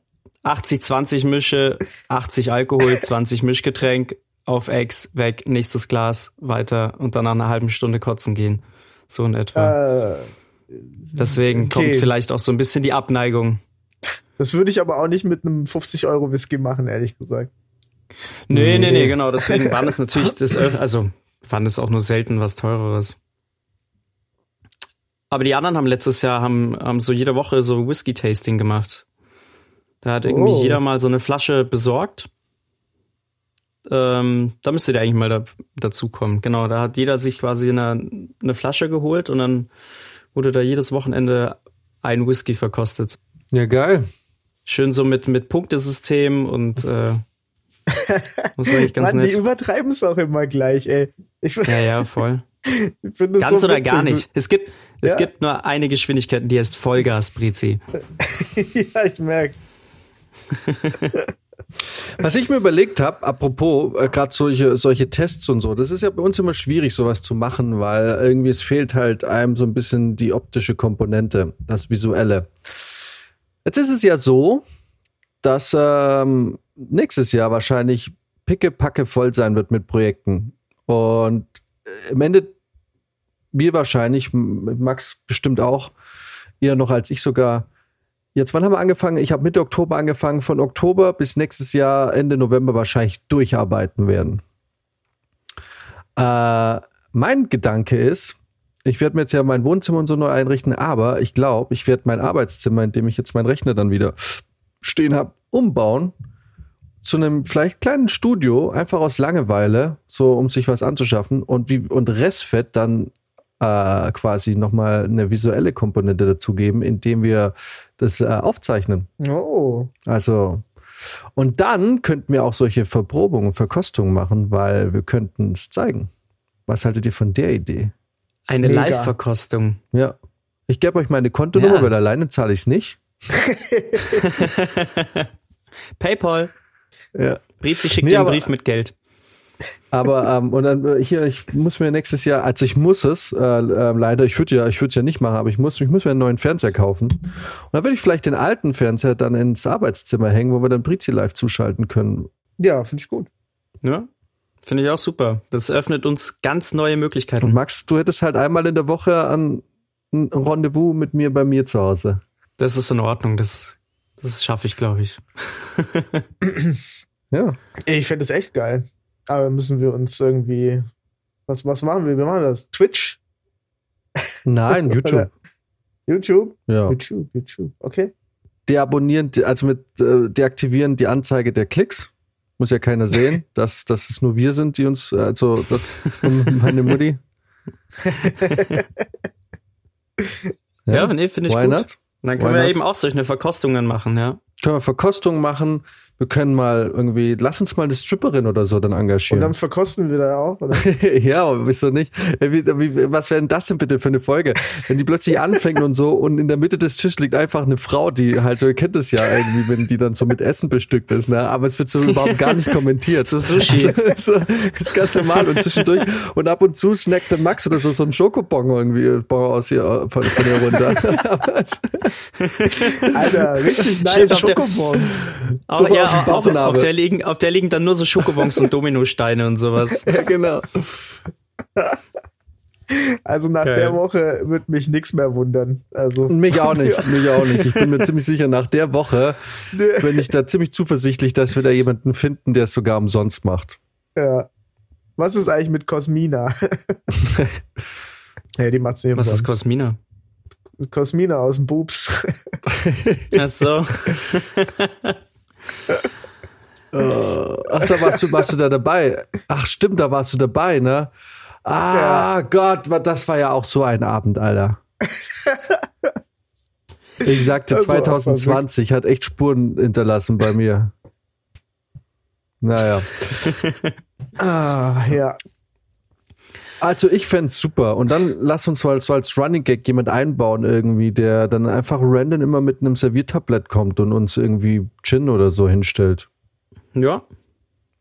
80-20 Mische, 80 Alkohol, 20 Mischgetränk, auf Ex, weg, nächstes Glas, weiter und dann nach einer halben Stunde kotzen gehen. So in etwa. Äh, Deswegen okay. kommt vielleicht auch so ein bisschen die Abneigung. das würde ich aber auch nicht mit einem 50 Euro Whisky machen, ehrlich gesagt. Nee, nee, Nee. nee, genau. Deswegen waren es natürlich [laughs] das, also fand es auch nur selten was teureres. Aber die anderen haben letztes Jahr haben, haben so jede Woche so Whisky-Tasting gemacht. Da hat irgendwie Oh. jeder mal so eine Flasche besorgt. Ähm, da müsste der eigentlich mal da, dazukommen. Genau, da hat jeder sich quasi eine, eine Flasche geholt und dann wurde da jedes Wochenende ein Whisky verkostet. ja geil. Schön so mit, mit Punktesystem und äh, [laughs] war eigentlich ganz Mann, die nett. übertreiben es auch immer gleich, ey. Ich, Ja, ja, voll. [laughs] ich finde das Ganz so oder witzig. gar nicht. Es gibt, es Ja. gibt nur eine Geschwindigkeit, die heißt Vollgas, Brizi. [laughs] ja, ich merk's. Was ich mir überlegt habe, apropos äh, gerade solche solche Tests und so, das ist ja bei uns immer schwierig, sowas zu machen, weil irgendwie es fehlt halt einem so ein bisschen die optische Komponente, das Visuelle. Jetzt ist es ja so, dass ähm, nächstes Jahr wahrscheinlich pickepacke voll sein wird mit Projekten. Und äh, im Ende wir wahrscheinlich, Max bestimmt auch, eher noch als ich sogar, Jetzt, wann haben wir angefangen? Ich habe Mitte Oktober angefangen. Von Oktober bis nächstes Jahr, Ende November wahrscheinlich durcharbeiten werden. Äh, mein Gedanke ist, ich werde mir jetzt ja mein Wohnzimmer und so neu einrichten, aber ich glaube, ich werde mein Arbeitszimmer, in dem ich jetzt meinen Rechner dann wieder stehen habe, umbauen zu einem vielleicht kleinen Studio, einfach aus Langeweile, so um sich was anzuschaffen und wie und Restfett dann äh, quasi nochmal eine visuelle Komponente dazugeben, indem wir das äh, aufzeichnen. Oh. Also, und dann könnten wir auch solche Verprobungen, Verkostungen machen, weil wir könnten es zeigen. Was haltet ihr von der Idee? Eine. Live-Verkostung. Ja. Ich gebe euch meine Kontonummer, Ja. weil alleine zahle ich es nicht. [laughs] [laughs] PayPal. Ja. Brizi schickt Nee, dir einen Brief mit Geld. Aber ähm, und dann äh, hier, ich muss mir nächstes Jahr, also ich muss es, äh, äh, leider, ich würde ja, ich würde es ja nicht machen, aber ich muss, ich muss mir einen neuen Fernseher kaufen. Und dann würde ich vielleicht den alten Fernseher dann ins Arbeitszimmer hängen, wo wir dann Brizi live zuschalten können. Ja, finde ich gut. Ja, finde ich auch super. Das öffnet uns ganz neue Und Möglichkeiten. Max, du hättest halt einmal in der Woche an ein Rendezvous mit mir bei mir zu Hause. Das ist in Ordnung. Das, das schaffe ich, glaube ich. Ja. Ich finde es echt geil. Aber müssen wir uns irgendwie. Was, was machen wir? Wir machen das. Twitch? Nein, [laughs] YouTube. YouTube? Ja. YouTube, YouTube. Okay. Deabonnieren, de- also mit äh, deaktivieren die Anzeige der Klicks. Muss ja keiner sehen, [laughs] dass, dass es nur wir sind, die uns, also das meine Mutti. [laughs] Ja, nee, finde ich Why gut. not? Dann können Why wir not? eben auch solche Verkostungen machen, ja. Können wir Verkostungen machen, wir können mal irgendwie, lass uns mal eine Stripperin oder so dann engagieren. Und dann verkosten wir da auch, oder? [laughs] ja, aber wieso nicht? Wie, was wäre denn das denn bitte für eine Folge? Wenn die plötzlich anfängt und so und in der Mitte des Tisches liegt einfach eine Frau, die halt, ihr kennt es ja irgendwie, wenn die dann so mit Essen bestückt ist, ne? Aber es wird so überhaupt gar nicht kommentiert. So Sushi. [laughs] So, das ist ganz normal und zwischendurch und ab und zu snackt der Max oder so so ein Schokobon irgendwie Bon aus hier von, von hier runter. [laughs] Alter, richtig nice Schokobons. Auch, So ja, auf, auf, der liegen, auf der liegen dann nur so Schokobons und Dominosteine und sowas. [laughs] ja, genau. Also nach Geil. der Woche wird mich nichts mehr wundern. Also Mich auch nicht, [laughs] mich auch nicht. Ich bin mir ziemlich sicher, nach der Woche bin ich da ziemlich zuversichtlich, dass wir da jemanden finden, der es sogar umsonst macht. Ja. Was ist eigentlich mit Cosmina? [laughs] ja, die macht's nicht Was ist. Cosmina? Cosmina aus dem Boobs. Ach so. Ach, da warst du, warst du da dabei. Ach, stimmt, da warst du dabei, ne? Ah, Gott, wa- das war ja auch so ein Abend, Alter. Ich sagte, Das war auch 2020 hat echt Spuren hinterlassen bei mir. Naja. [laughs] ah, ja. Also ich fänd's super. Und dann lass uns mal so als Running Gag jemand einbauen irgendwie, der dann einfach random immer mit einem Serviertablett kommt und uns irgendwie Gin oder so hinstellt. Ja.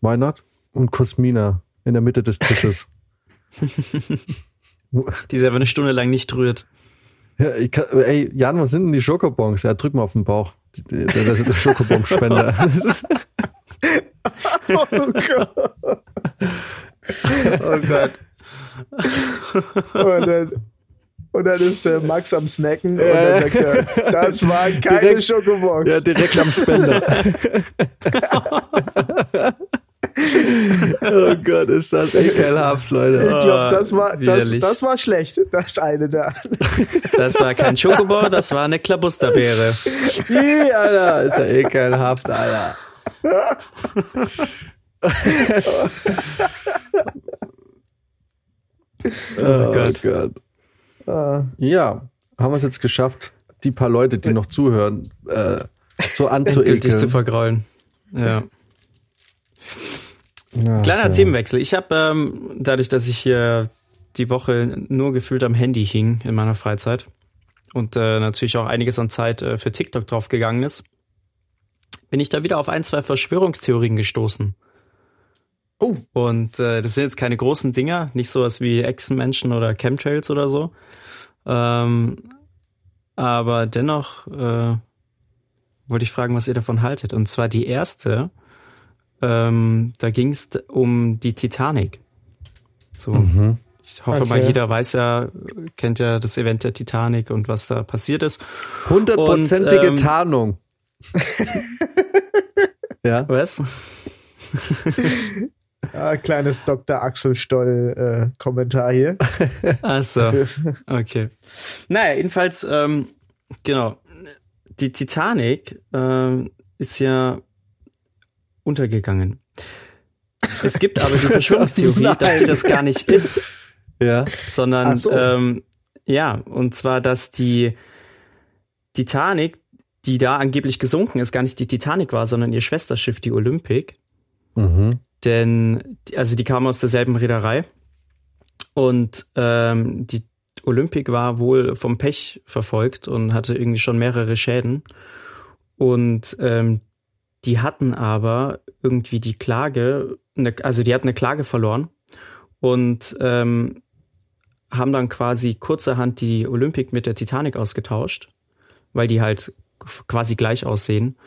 Why not? Und Cosmina in der Mitte des Tisches. [laughs] Die selber eine Stunde lang nicht rührt. Ja, kann, ey, Jan, was sind denn die Schokobons? Ja, drück mal auf den Bauch. Der, der, der Schokobon-Spender. [laughs] Oh Gott. [laughs] Oh Gott. Und dann, und dann ist äh, Max am Snacken und dann sagt er, das waren [laughs] keine Direkt- Schokobons. ja, direkt am Spender. [laughs] oh Gott, ist das ekelhaft, ich Leute. glaube, das war, das, das war schlecht, das eine da. Das war kein Schokobon, das war eine Klabusterbeere. Ih, Alter, [laughs] ist ja ekelhaft, Alter. Oh Gott. Gott. Ah, Ja, haben wir es jetzt geschafft, die paar Leute, die noch zuhören, äh, so [laughs] Endgültig zu anzuekeln. vergraulen. Ja. Ja, Kleiner ja. Themenwechsel. Ich habe ähm, dadurch, dass ich hier die Woche nur gefühlt am Handy hing in meiner Freizeit und äh, natürlich auch einiges an Zeit äh, für TikTok draufgegangen ist, bin ich da wieder auf ein, zwei Verschwörungstheorien gestoßen. Oh. Und äh, das sind jetzt keine großen Dinger, nicht sowas wie Echsenmenschen oder Chemtrails oder so. Ähm, aber dennoch äh, wollte ich fragen, was ihr davon haltet. Und zwar die erste, ähm, da ging es um die Titanic. So, Mhm. ich hoffe mal, Okay. jeder weiß ja, kennt ja das Event der Titanic und was da passiert ist. Hundertprozentige Und, ähm, Tarnung. [laughs] ja. Was? [laughs] ah, kleines Dr. Axel Stoll äh, Kommentar hier. [laughs] Ach so. Okay. Naja, jedenfalls, ähm, genau. Die Titanic ähm, ist ja untergegangen. Es gibt aber die [laughs] Verschwörungstheorie, dass sie das gar nicht ist, Ja. sondern so. ähm, ja, und zwar, dass die Titanic, die da angeblich gesunken ist, gar nicht die Titanic war, sondern ihr Schwesterschiff, die Olympic. Mhm. Denn, also die kamen aus derselben Reederei. Und ähm, die Olympic war wohl vom Pech verfolgt und hatte irgendwie schon mehrere Schäden. Und ähm, die hatten aber irgendwie die Klage, ne, also die hatten eine Klage verloren und ähm, haben dann quasi kurzerhand die Olympic mit der Titanic ausgetauscht, weil die halt quasi gleich aussehen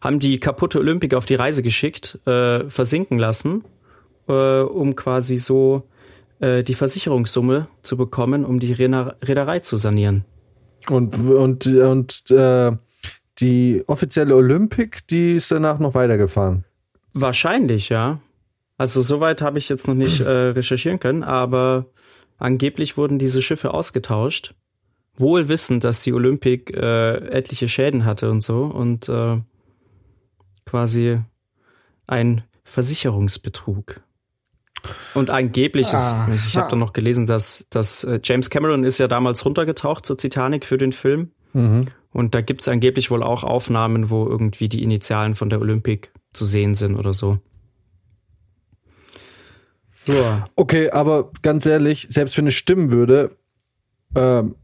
haben die kaputte Olympic auf die Reise geschickt, äh, versinken lassen, äh, um quasi so äh, die Versicherungssumme zu bekommen, um die Reeder- Reederei zu sanieren. Und, und, und äh, die offizielle Olympic, die ist danach noch weitergefahren. Wahrscheinlich, ja. Also soweit habe ich jetzt noch nicht äh, recherchieren können, aber angeblich wurden diese Schiffe ausgetauscht, wohl wissend, dass die Olympic äh, etliche Schäden hatte und so und äh, quasi ein Versicherungsbetrug. Und angeblich ist, Aha. ich habe dann noch gelesen, dass, dass äh, James Cameron ist ja damals runtergetaucht zur Titanic für den Film. Mhm. Und da gibt es angeblich wohl auch Aufnahmen, wo irgendwie die Initialen von der Olympic zu sehen sind oder so. Ja. Okay, aber ganz ehrlich, selbst wenn es stimmen würde, ähm,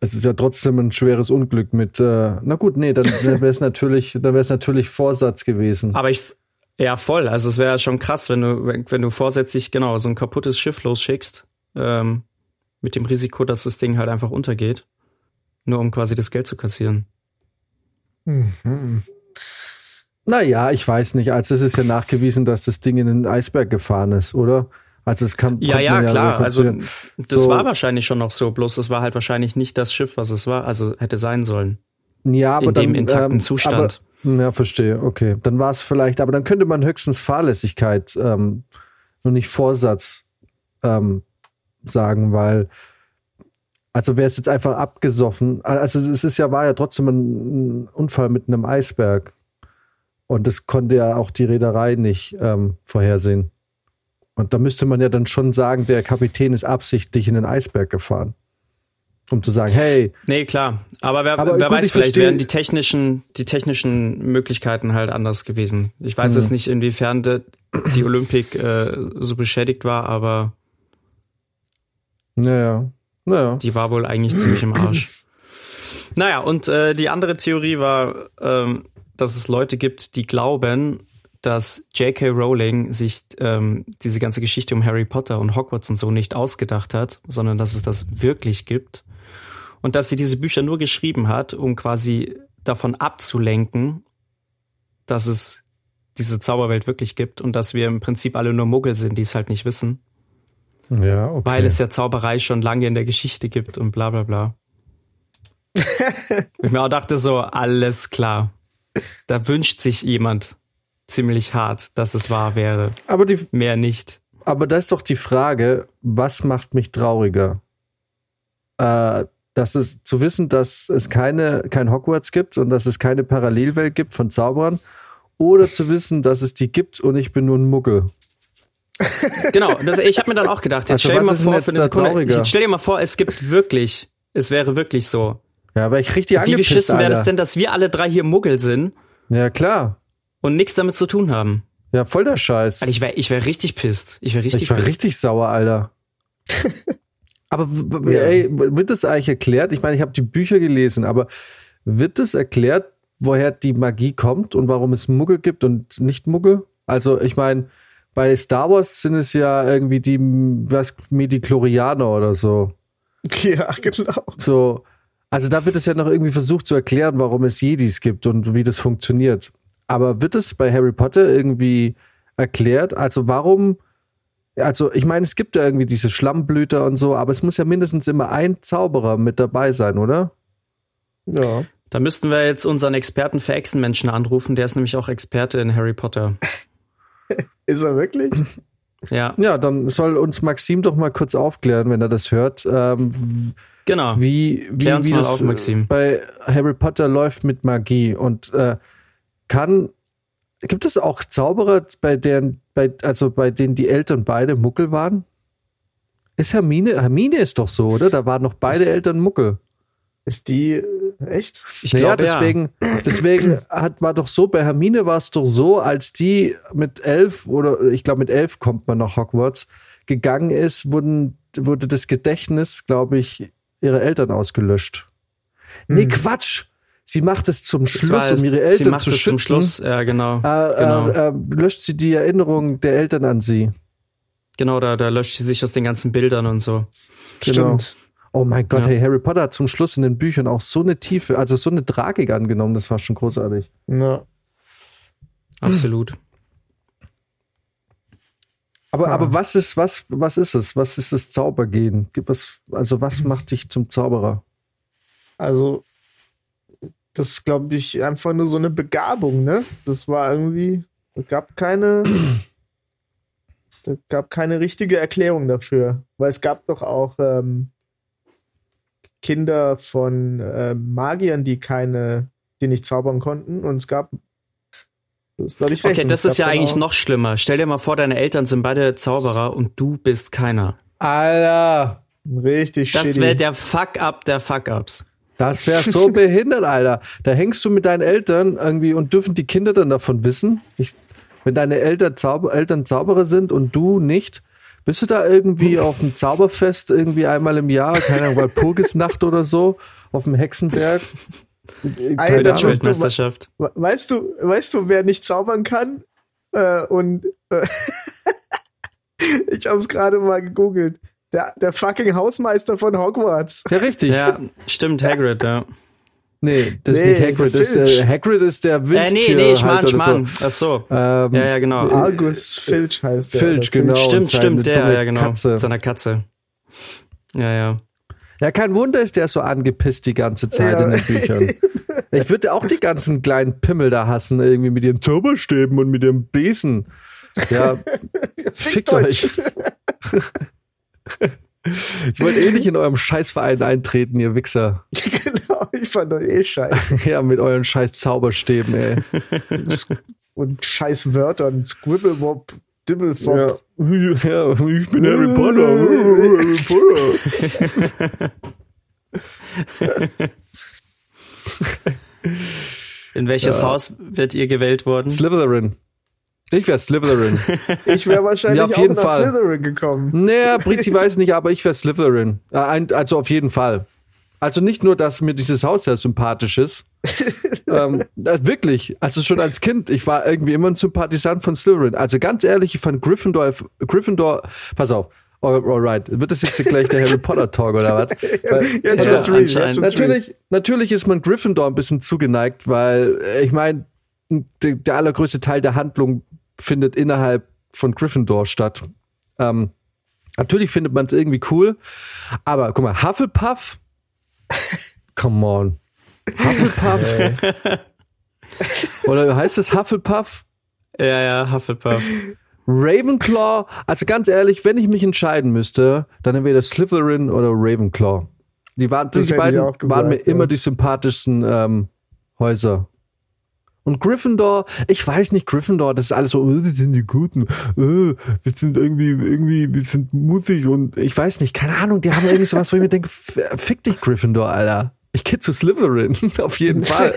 es ist ja trotzdem ein schweres Unglück mit, äh, na gut, nee, dann, dann wäre es [laughs] natürlich, dann wäre es natürlich Vorsatz gewesen. Aber ich, ja, voll. Also es wäre schon krass, wenn du, wenn, wenn, du vorsätzlich, genau, so ein kaputtes Schiff losschickst, ähm, mit dem Risiko, dass das Ding halt einfach untergeht. Nur um quasi das Geld zu kassieren. Mhm. Naja, ich weiß nicht. Also es ist ja nachgewiesen, dass das Ding in den Eisberg gefahren ist, oder? Also es kann ja ja klar. Also das so, war wahrscheinlich schon noch so. Bloß es war halt wahrscheinlich nicht das Schiff, was es war. Also hätte sein sollen. Ja, aber in dann, dem intakten ähm, Zustand. Aber, ja, verstehe. Okay, dann war es vielleicht. Aber dann könnte man höchstens Fahrlässigkeit ähm, und nicht Vorsatz ähm, sagen, weil also wäre es jetzt einfach abgesoffen. Also es ist ja war ja trotzdem ein Unfall mit einem Eisberg. Und das konnte ja auch die Reederei nicht ähm, vorhersehen. Und da müsste man ja dann schon sagen, der Kapitän ist absichtlich in den Eisberg gefahren. Um zu sagen, hey. Nee, klar. Aber wer, aber wer gut, weiß, vielleicht wären die technischen, die technischen Möglichkeiten halt anders gewesen. Ich weiß hm. jetzt nicht, inwiefern de, die Olympik äh, so beschädigt war, aber. Naja. naja. Die war wohl eigentlich ziemlich im Arsch. [clears throat] Naja, und äh, die andere Theorie war, ähm, dass es Leute gibt, die glauben, dass J.K. Rowling sich ähm, diese ganze Geschichte um Harry Potter und Hogwarts und so nicht ausgedacht hat, sondern dass es das wirklich gibt. Und dass sie diese Bücher nur geschrieben hat, um quasi davon abzulenken, dass es diese Zauberwelt wirklich gibt und dass wir im Prinzip alle nur Muggel sind, die es halt nicht wissen. Ja, okay. Weil es ja Zauberei schon lange in der Geschichte gibt und bla bla bla. [laughs] ich mir auch dachte so, alles klar. Da wünscht sich jemand ziemlich hart, dass es wahr wäre. Aber die, mehr nicht. Aber da ist doch die Frage, was macht mich trauriger? Äh, dass es zu wissen, dass es keine kein Hogwarts gibt und dass es keine Parallelwelt gibt von Zauberern, oder zu wissen, dass es die gibt und ich bin nur ein Muggel. genau, das, ich habe mir dann auch gedacht, jetzt also stell dir mal vor, für eine Sekunde, stell dir mal vor, es gibt wirklich, es wäre wirklich so. Ja, aber ich richtig Wie beschissen wäre das denn, dass wir alle drei hier Muggel sind? Ja, klar. Und nichts damit zu tun haben. Ja, voll der Scheiß. Also ich wäre ich wär richtig pisst. Ich wäre richtig Ich wäre richtig sauer, Alter. [laughs] aber ja. ey, wird das eigentlich erklärt? Ich meine, ich habe die Bücher gelesen, aber wird das erklärt, woher die Magie kommt und warum es Muggel gibt und nicht Muggel? Also, ich meine, bei Star Wars sind es ja irgendwie die was Mediklorianer oder so. [laughs] Ja, genau. So, also da wird es ja noch irgendwie versucht zu erklären, warum es Jedis gibt und wie das funktioniert. Aber wird es bei Harry Potter irgendwie erklärt? Also warum, also ich meine, es gibt ja irgendwie diese Schlammblüter und so, aber es muss ja mindestens immer ein Zauberer mit dabei sein, oder? Ja. Da müssten wir jetzt unseren Experten für Echsenmenschen anrufen, der ist nämlich auch Experte in Harry Potter. [laughs] ist er wirklich? Ja. Ja, dann soll uns Maxim doch mal kurz aufklären, wenn er das hört. Ähm, genau. Wie, wie, wie das auf, Maxim. bei Harry Potter läuft mit Magie und äh, kann. Gibt es auch Zauberer, bei deren, bei, also bei denen die Eltern beide Muckel waren? Ist Hermine, Hermine ist doch so, oder? Da waren noch beide ist, Eltern Muckel. Ist die echt? Ich naja, glaube, deswegen, ja. deswegen hat, war doch so, bei Hermine war es doch so, als die mit elf oder ich glaube mit elf kommt man nach Hogwarts, gegangen ist, wurden, wurde das Gedächtnis, glaube ich, ihrer Eltern ausgelöscht. Hm. Nee, Quatsch! Sie macht es zum Schluss, um ihre Eltern sie macht zu es schützen. Zum Schluss, ja, genau. Äh, genau. Äh, äh, löscht sie die Erinnerung der Eltern an sie. Genau, da, da löscht sie sich aus den ganzen Bildern und so. Genau. Stimmt. Oh mein Gott, ja. hey, Harry Potter hat zum Schluss in den Büchern auch so eine Tiefe, also so eine Tragik angenommen, das war schon großartig. Ja. Absolut. Aber, ja. aber was ist, was, was ist es? Was ist das Zaubergehen? Was, also, was macht dich zum Zauberer? Also, das ist, glaube ich, einfach nur so eine Begabung, ne? Das war irgendwie, es gab keine, es gab keine richtige Erklärung dafür. Weil es gab doch auch ähm, Kinder von äh, Magiern, die keine, die nicht zaubern konnten. Und es gab das glaube ich recht. Okay, das ist ja eigentlich noch schlimmer. Stell dir mal vor, deine Eltern sind beide Zauberer und du bist keiner. Alter. Richtig Das wäre der Fuck-up der Fuck-ups. Das wäre so [laughs] behindert, Alter. Da hängst du mit deinen Eltern irgendwie und dürfen die Kinder dann davon wissen? Ich, wenn deine Eltern, Zauber, Eltern Zauberer sind und du nicht, bist du da irgendwie [laughs] auf dem Zauberfest irgendwie einmal im Jahr, keine Ahnung, Walpurgisnacht oder so, auf dem Hexenberg? Alter, weißt du, Weltmeisterschaft. we- weißt du, weißt du, wer nicht zaubern kann? Äh, und äh, [laughs] ich habe es gerade mal gegoogelt. Der, der fucking Hausmeister von Hogwarts. Ja, richtig. Ja, stimmt, Hagrid, ja. Nee, das ist Nee, nicht Hagrid. Das ist der, Hagrid ist der Äh, Windtier. nee, nee, ich meine, ich meine. Ach so. Ähm, Ja, ja, genau. Argus Filch heißt der. Filch, genau. Stimmt, stimmt, der, ja, genau. Katze. Mit seiner Katze. Ja, ja. Ja, kein Wunder ist der so angepisst die ganze Zeit Ja. in den [laughs] Büchern. Ich würde auch die ganzen kleinen Pimmel da hassen, irgendwie mit ihren Zauberstäben und mit ihrem Besen. Ja, [laughs] fickt euch. [laughs] [laughs] Ich wollte eh nicht in eurem Scheißverein eintreten, ihr Wichser. [laughs] genau, ich fand doch eh scheiße. [laughs] Ja, mit euren scheiß Zauberstäben, ey. Und scheiß Wörtern, Scribblewop, Dibblefop. Ja. ja, ich bin Harry Potter. Harry Potter. In welches Ja. Haus wird ihr gewählt worden? Slytherin. Ich wäre Slytherin. [laughs] Ich wäre wahrscheinlich Ja, auf auch jeden nach Fall. Slytherin gekommen. Naja, Brizi [laughs] weiß nicht, aber ich wäre Slytherin. Äh, Also auf jeden Fall. Also nicht nur, dass mir dieses Haus sehr sympathisch ist. [laughs] ähm, äh, wirklich. Also schon als Kind, ich war irgendwie immer ein Sympathisant von Slytherin. Also ganz ehrlich, ich fand Gryffindor, Gryffindor, pass auf. All- Alright, wird das jetzt gleich der Harry Potter Talk oder was? Weil- Jetzt Ja, wird's real. Natürlich, natürlich ist man Gryffindor ein bisschen zugeneigt, weil äh, ich meine, der, der allergrößte Teil der Handlung findet innerhalb von Gryffindor statt. Ähm, natürlich findet man es irgendwie cool, aber guck mal, Hufflepuff, [laughs] come on, Hufflepuff [laughs] oder heißt es Hufflepuff? Ja, ja, Hufflepuff. Ravenclaw, also ganz ehrlich, wenn ich mich entscheiden müsste, dann entweder Slytherin oder Ravenclaw. Die, waren, die beiden gesagt, waren mir ja. immer die sympathischsten ähm, Häuser. Und Gryffindor, ich weiß nicht, Gryffindor, das ist alles so, äh, wir sind die Guten, äh, wir sind irgendwie, irgendwie, wir sind mutig und ich weiß nicht, keine Ahnung, die haben irgendwie sowas, wo ich mir denke, fick dich, Gryffindor, Alter. Ich geh zu Slytherin, [laughs] auf jeden [laughs] Fall.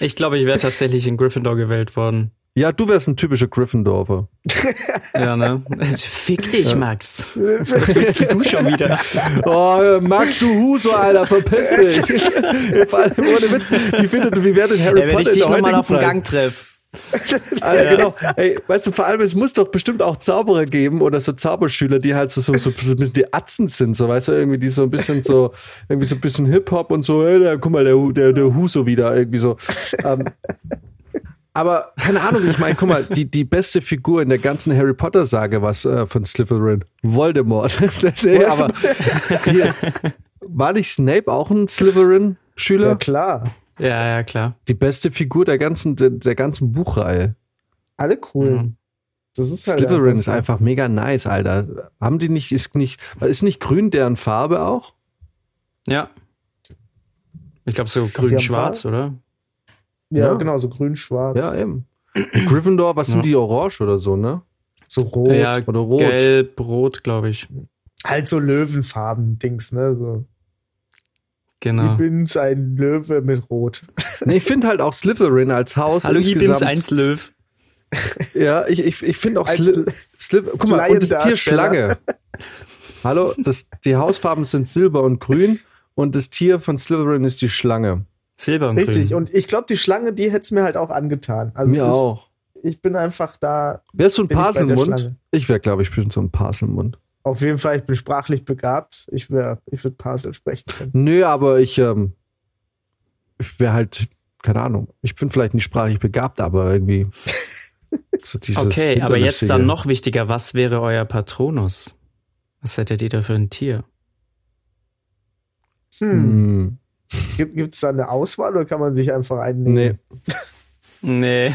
Ich glaube, ich wäre tatsächlich in Gryffindor gewählt worden. Ja, du wärst ein typischer Gryffindorfer. [laughs] Ja, ne? Fick dich, Max. [laughs] Was willst du schon wieder? [laughs] Oh, äh, magst du Huso, Alter, verpiss dich. Vor allem ohne Witz, wie findet du, wie wäre denn Harry wenn Potter ich in dich nochmal auf dem Zeit? Gang treffe. Alter, genau. Ey, weißt du, vor allem, es muss doch bestimmt auch Zauberer geben oder so Zauberschüler, die halt so, so, so, so ein bisschen die Atzen sind, so, weißt du, irgendwie, die so ein bisschen so, irgendwie so ein bisschen Hip-Hop und so, ey, da, guck mal, der, der, der Huso wieder, irgendwie so. Ähm, aber keine Ahnung, ich meine, guck mal, die, die beste Figur in der ganzen Harry Potter-Sage war äh, von Slytherin. Voldemort. [laughs] nee, aber hier, war nicht Snape auch ein Slytherin-Schüler? Ja, klar. Ja, ja, klar. Die beste Figur der ganzen, der, der ganzen Buchreihe. Alle cool. Mhm. Das ist halt Slytherin einfach ist einfach mega nice, Alter. Haben die nicht, ist nicht, ist nicht grün deren Farbe auch? Ja. Ich glaube so grün-schwarz, oder? Ja, Ja. genau, so grün-schwarz. Ja, eben. Gryffindor, was sind die orange oder so, ne? So rot. Ja, Oder rot. gelb, rot, glaube ich. Halt so Löwenfarben-Dings, ne? So. Genau. Ich bin's ein Löwe mit Rot. Nee, ich finde halt auch Slytherin als Haus Hallo, ich bin's, eins Löw. [laughs] Ja, ich, ich, ich finde auch Als Sly Sly Guck mal, und das Tier. Schlange. Hallo, das, die Hausfarben sind Silber und Grün und das Tier von Slytherin ist die Schlange. Silber und Richtig. grün. Und ich glaube, die Schlange, die hätte es mir halt auch angetan. Also Mir das, auch. Ich bin einfach da. Wärst du ein ich Parselmund? Schlange. Ich wäre, glaube ich, bestimmt so ein Parselmund. Auf jeden Fall, ich bin sprachlich begabt. Ich wäre, ich würde Parsel sprechen können. Nö, aber ich, ähm, ich wäre halt, keine Ahnung, ich bin vielleicht nicht sprachlich begabt, aber irgendwie. [laughs] So dieses Okay, aber jetzt dann noch wichtiger, was wäre euer Patronus? Was hättet ihr da für ein Tier? Hm. Hm, Gibt es da eine Auswahl oder kann man sich einfach einen nehmen? nee. Nee. [laughs]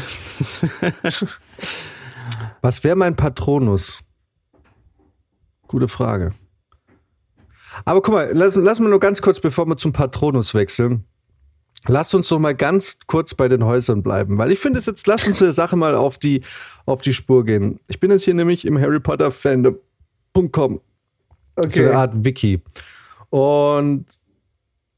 Was wäre mein Patronus? Gute Frage. Aber guck mal, lass, lass mal nur ganz kurz, bevor wir zum Patronus wechseln. Lasst uns doch mal ganz kurz bei den Häusern bleiben, weil ich finde es jetzt, lasst uns der Sache mal auf die, auf die Spur gehen. Ich bin jetzt hier nämlich im Harry Potter Fandom.com, so eine Okay. Art Wiki. Und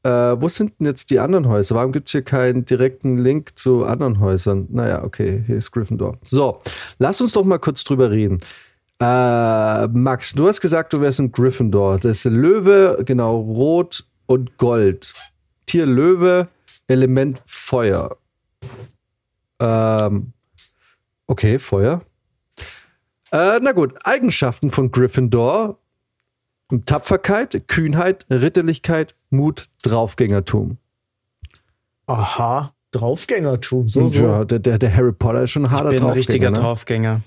äh, wo sind denn jetzt die anderen Häuser? Warum gibt es hier keinen direkten Link zu anderen Häusern? Naja, okay, hier ist Gryffindor. So, lass uns doch mal kurz drüber reden. Äh, Max, du hast gesagt, du wärst ein Gryffindor. Das ist Löwe, genau, Rot und Gold. Tier Löwe, Element Feuer. Ähm, okay, Feuer. Äh, na gut, Eigenschaften von Gryffindor. Tapferkeit, Kühnheit, Ritterlichkeit, Mut, Draufgängertum. Aha, Draufgängertum, so, so. Ja, der, der, der Harry Potter ist schon ein harter Ich bin ein Draufgänger. richtiger ne? Draufgänger.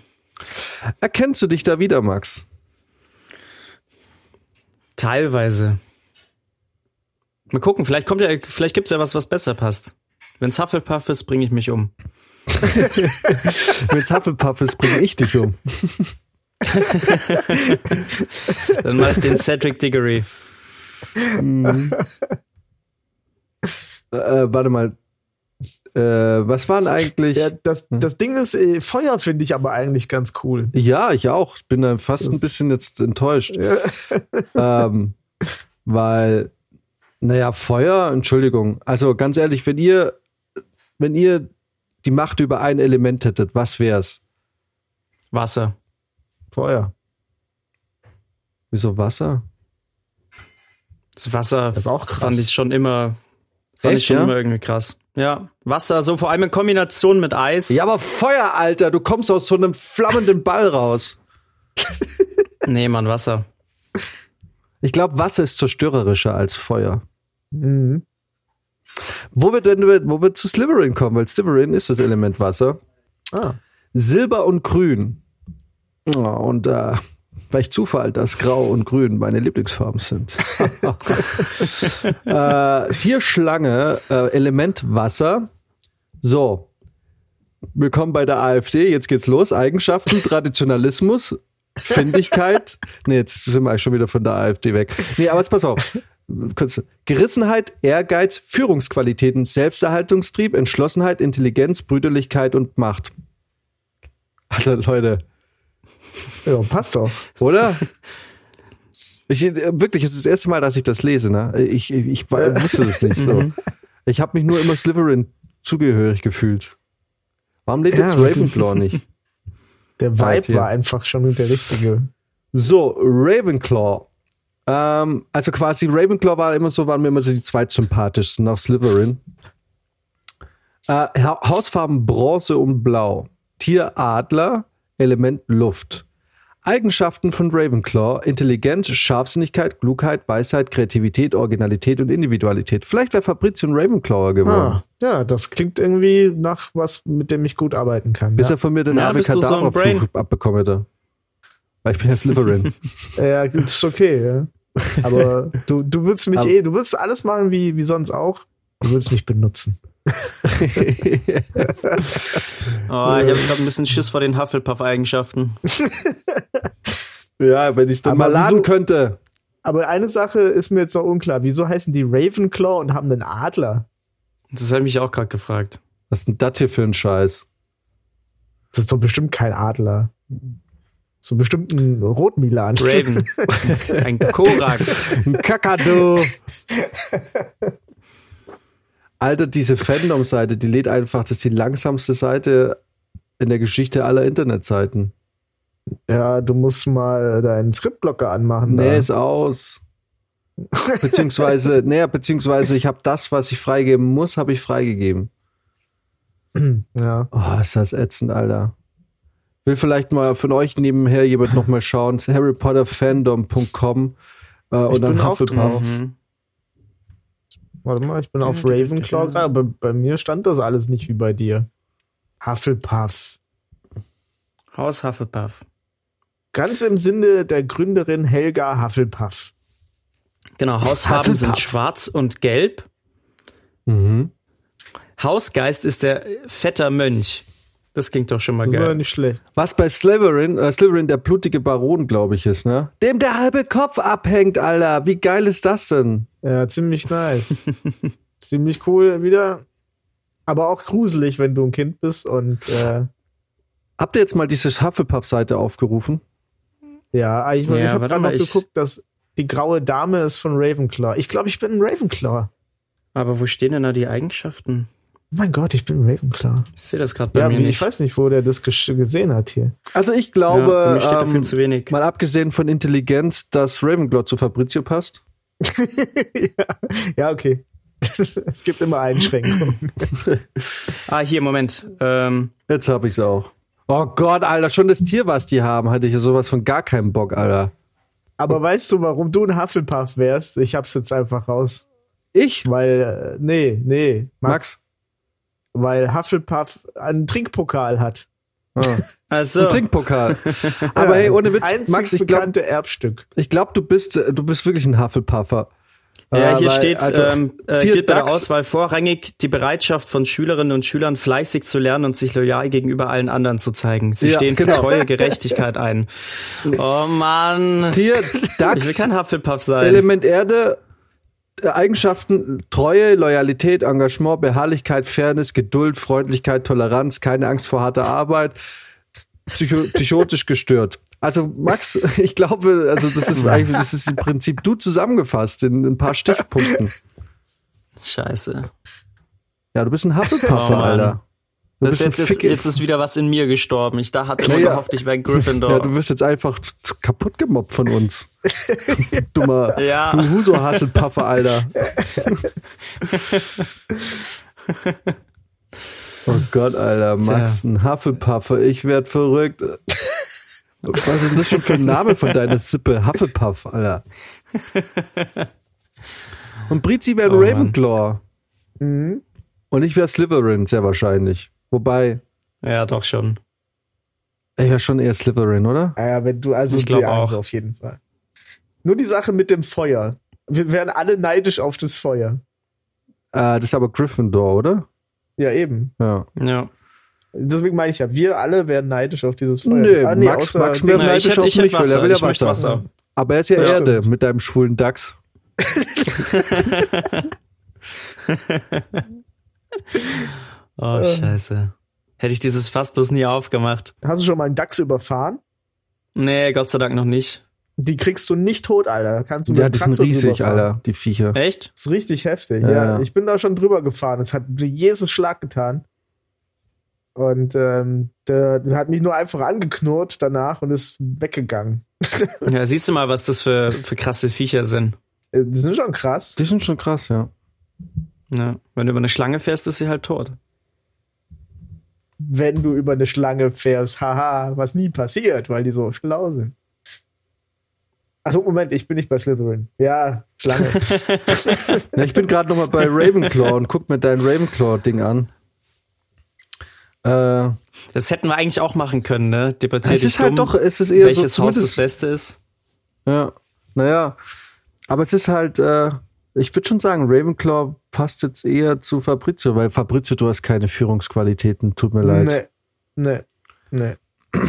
Erkennst du dich da wieder, Max? Teilweise. Mal gucken, vielleicht kommt ja, vielleicht gibt's ja was, was besser passt. Wenn's Hufflepuff ist, bringe ich mich um. [laughs] Wenn's Hufflepuff ist, bringe ich dich um. [laughs] [laughs] Dann mach ich den Cedric Diggory. Äh, warte mal. Äh, was waren eigentlich. Ja, das, Hm. das Ding ist, äh, Feuer finde ich aber eigentlich ganz cool. Ja, ich auch. Ich bin da fast ein bisschen jetzt enttäuscht. [laughs] ähm, weil, naja, Feuer, Entschuldigung. Also ganz ehrlich, wenn ihr, wenn ihr die Macht über ein Element hättet, was wär's? Wasser. Feuer. Wieso Wasser? Das Wasser Das ist auch krass. fand ich schon immer, fand Echt, ich schon ja? immer irgendwie krass. Ja, Wasser, so vor allem in Kombination mit Eis. Ja, aber Feuer, Alter, du kommst aus so einem flammenden Ball raus. [laughs] Nee, Mann, Wasser. Ich glaube, Wasser ist zerstörerischer als Feuer. Mhm. Wo wir denn, wo wir zu Slytherin kommen, weil Slytherin ist das Element Wasser. Ah. Silber und Grün. Oh, und äh, vielleicht Zufall, dass Grau und Grün meine Lieblingsfarben sind. [laughs] äh, Tierschlange, äh, Element Wasser. So. Willkommen bei der AfD. Jetzt geht's los. Eigenschaften, Traditionalismus, Findigkeit. Nee, jetzt sind wir eigentlich schon wieder von der AfD weg. Nee, aber jetzt pass auf. Gerissenheit, Ehrgeiz, Führungsqualitäten, Selbsterhaltungstrieb, Entschlossenheit, Intelligenz, Brüderlichkeit und Macht. Also Leute, Ja, passt doch. oder? Ich, äh, wirklich, es ist das erste Mal, dass ich das lese. Ne? Ich, ich, ich wusste das nicht so. [laughs] Ich habe mich nur immer Slytherin zugehörig gefühlt. Warum lädt jetzt Ravenclaw nicht? Der Vibe ja. war einfach schon der richtige. So, Ravenclaw. Ähm, also quasi Ravenclaw war immer so, waren mir immer so die zweitsympathischsten nach Slytherin. Äh, Ha- Hausfarben Bronze und Blau. Tier Adler, Element Luft. Eigenschaften von Ravenclaw: Intelligenz, Scharfsinnigkeit, Klugheit, Weisheit, Kreativität, Originalität und Individualität. Vielleicht wäre Fabrizio ein Ravenclawer geworden. Ah, ja, das klingt irgendwie nach was, mit dem ich gut arbeiten kann. Bis ja. er von mir den Ja, du so abbekommen hätte. Weil ich bin ja Slytherin. [laughs] ja, gut, ist okay, ja. Aber [laughs] du, du würdest mich Aber- eh, du würdest alles machen wie, wie sonst auch. Du würdest mich benutzen. [laughs] Oh, ich habe gerade ein bisschen Schiss vor den Hufflepuff-Eigenschaften. ja, wenn ich dann Aber mal laden wieso- könnte. Aber eine Sache ist mir jetzt noch unklar. Wieso heißen die Ravenclaw und haben einen Adler? Das habe ich mich auch gerade gefragt. Was ist denn das hier für ein Scheiß? Das ist doch bestimmt kein Adler. So bestimmt ein Rotmilan. Raven. [laughs] Ein Korax. Ein Kakadu. [laughs] Alter, diese Fandom-Seite, die lädt einfach, das ist die langsamste Seite in der Geschichte aller Internetseiten. Ja, du musst mal deinen Skriptblocker anmachen. Nee, da. ist aus. [laughs] Beziehungsweise, nee, beziehungsweise ich habe das, was ich freigeben muss, habe ich freigegeben. ja. Oh, ist das ätzend, Alter. Will vielleicht mal von euch nebenher jemand noch mal schauen. harrypotterfandom.com äh, und dann Hufflepuff. Mhm. Warte mal, ich bin auf Ravenclaw gerade, aber bei mir stand das alles nicht wie bei dir. Hufflepuff. Haus Hufflepuff. Ganz im Sinne der Gründerin Helga Hufflepuff. Genau, Hausfarben sind schwarz und gelb. Mhm. Hausgeist ist der fetter Mönch. Das klingt doch schon mal Das ist ja geil. nicht schlecht. Was bei Slytherin, äh, Slytherin der blutige Baron, glaube ich, ist, ne? Dem der halbe Kopf abhängt, Alter. Wie geil ist das denn? Ja, ziemlich nice. [laughs] ziemlich cool wieder. Aber auch gruselig, wenn du ein Kind bist und äh, Habt ihr jetzt mal diese Hufflepuff-Seite aufgerufen? ja, ich, Ja, ich habe gerade mal, noch ich- geguckt, dass die graue Dame ist von Ravenclaw. Ich glaube, ich bin ein Ravenclaw. Aber wo stehen denn da die Eigenschaften? Mein Gott, ich bin Ravenclaw. Ich sehe das gerade bei Ja, mir wie, nicht. ich weiß nicht, wo der das gesehen hat hier. Also ich ja, glaube, mir steht da viel ähm, zu wenig. mal abgesehen von Intelligenz, dass Ravenclaw zu Fabrizio passt. [laughs] ja, ja, okay. [laughs] es gibt immer Einschränkungen. [laughs] Ah, hier, Moment. Ähm, Jetzt hab ich's auch. Oh Gott, Alter, schon das Tier, was die haben, hatte ich ja sowas von gar keinen Bock, Alter. Aber weißt du, warum du ein Hufflepuff wärst? Ich hab's jetzt einfach raus. Ich? Weil, äh, nee, nee, Max, Max? Weil Hufflepuff einen Trinkpokal hat. Ah. [laughs] also, Ein Trinkpokal. [laughs] Aber hey, ohne Witz, Einzig Max, ich glaube, bekannte Erbstück. ich glaub, du bist, äh, du bist wirklich ein Hufflepuffer. ja, Äh, hier weil- steht, also, ähm, äh, gilt bei der Auswahl vorrangig die Bereitschaft von Schülerinnen und Schülern fleißig zu lernen und sich loyal gegenüber allen anderen zu zeigen. Sie Ja, stehen für genau. treue Gerechtigkeit ein. [laughs] Oh Mann. Tier, Ich will kein Hufflepuff sein. Element Erde, Eigenschaften, Treue, Loyalität, Engagement, Beharrlichkeit, Fairness, Geduld, Freundlichkeit, Toleranz, keine Angst vor harter Arbeit, psycho [laughs] psychotisch gestört. Also Max, [laughs] ich glaube, also das ist eigentlich, das ist im Prinzip du zusammengefasst in ein paar Stichpunkten. Scheiße. Ja, du bist ein Hufflepuffer, Oh. Alter. Du Das jetzt, ist, Fick- jetzt ist wieder was in mir gestorben. Ich da hatte immer Naja. gehofft, ich wäre Gryffindor. Ja, du wirst jetzt einfach kaputt gemobbt von uns. [laughs] Dummer, Ja. du Huso-Hasselpuffer, Alter. oh Gott, Alter, Max, ein Hufflepuffer, ich werd verrückt. Was ist denn das schon für ein Name von deiner Sippe? Hufflepuff, Alter. Und Brizi wäre Oh. Ravenclaw. Mhm. Und ich wäre Slytherin, sehr wahrscheinlich. Wobei, ja, doch schon. ich wäre schon eher Slytherin, oder? Ja, wenn du, also, Ich glaub ja, also auf jeden Fall. Nur die Sache mit dem Feuer. Wir wären alle neidisch auf das Feuer. Äh, das ist aber Gryffindor, oder? Ja, eben. Ja. Ja. Deswegen meine ich ja, wir alle wären neidisch auf dieses Feuer. Nö, Ah, Max- außer Max Ding- wäre Na, ich neidisch hätte- auf ich hätte mich, weil er Wasser. will ja Wasser. Wasser. Aber er ist ja Das Erde stimmt. mit deinem schwulen Dachs. [laughs] [laughs] [laughs] Oh, scheiße. Hätte ich dieses Fass bloß nie aufgemacht. Hast du schon mal einen Dachs überfahren? Nee, Gott sei Dank noch nicht. Die kriegst du nicht tot, Alter. Kannst du mit Ja, die sind riesig. Alter, die Viecher. Echt? Das ist richtig heftig. Ja, Ja, ich bin da schon drüber gefahren. Es hat Jesus Schlag getan. Und ähm, der, der hat mich nur einfach angeknurrt danach und ist weggegangen. [laughs] Ja, siehst du mal, was das für, für krasse Viecher sind. Äh, Die sind schon krass. Die sind schon krass, ja. Ja. Wenn du über eine Schlange fährst, ist sie halt tot. Wenn du über eine Schlange fährst, haha, was nie passiert, weil die so schlau sind. Also Moment, ich bin nicht bei Slytherin. Ja, Schlange. [laughs] ja ich bin gerade noch mal bei Ravenclaw und guck mir dein Ravenclaw-Ding an. Äh, Das hätten wir eigentlich auch machen können, ne? Debattiert es ist halt doch, es ist eher welches so Haus das Beste ist. Ja, naja. Aber es ist halt, äh, ich würde schon sagen, Ravenclaw passt jetzt eher zu Fabrizio, weil Fabrizio, du hast keine Führungsqualitäten, tut mir leid. nee, nee, nee. [clears throat]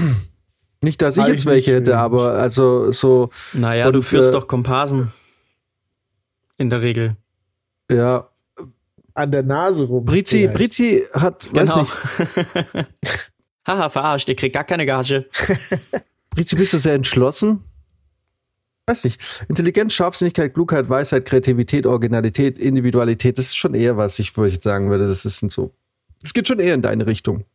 Nicht, dass ich Hab jetzt ich welche hätte, aber also so, Naja, Und, du führst äh, doch Komparsen. In der Regel. ja. An der Nase rum. Brizi, vielleicht. Brizi hat, weiß Genau. nicht, [laughs] Haha, verarscht, ihr kriegt gar keine Gage. [laughs] Brizi, bist du sehr entschlossen? Weiß nicht. Intelligenz, Scharfsinnigkeit, Klugheit, Weisheit, Kreativität, Originalität, Individualität, das ist schon eher was, ich wo ich jetzt sagen würde, das ist so. Es geht schon eher in deine Richtung.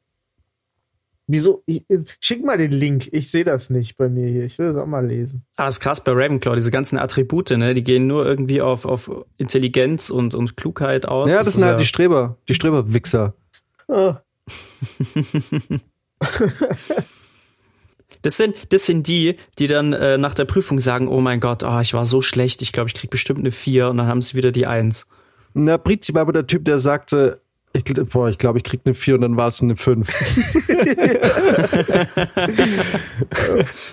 Wieso? Ich, schick mal den Link. Ich sehe das nicht bei mir hier. Ich will das auch mal lesen. Ah, ist krass bei Ravenclaw, diese ganzen Attribute, ne? Die gehen nur irgendwie auf, auf Intelligenz und, und Klugheit aus. ja, das, ist sind halt die Streber, die Streberwichser. Oh. [laughs] [laughs] [laughs] Das sind, das sind die, die dann äh, nach der Prüfung sagen, oh mein Gott, ah, ich war so schlecht, ich glaube, ich krieg bestimmt eine 4 und dann haben sie wieder die 1. Na, Brizi war aber der Typ, der sagte, ich, boah, ich glaube, ich krieg eine 4 und dann war es eine 5. [laughs]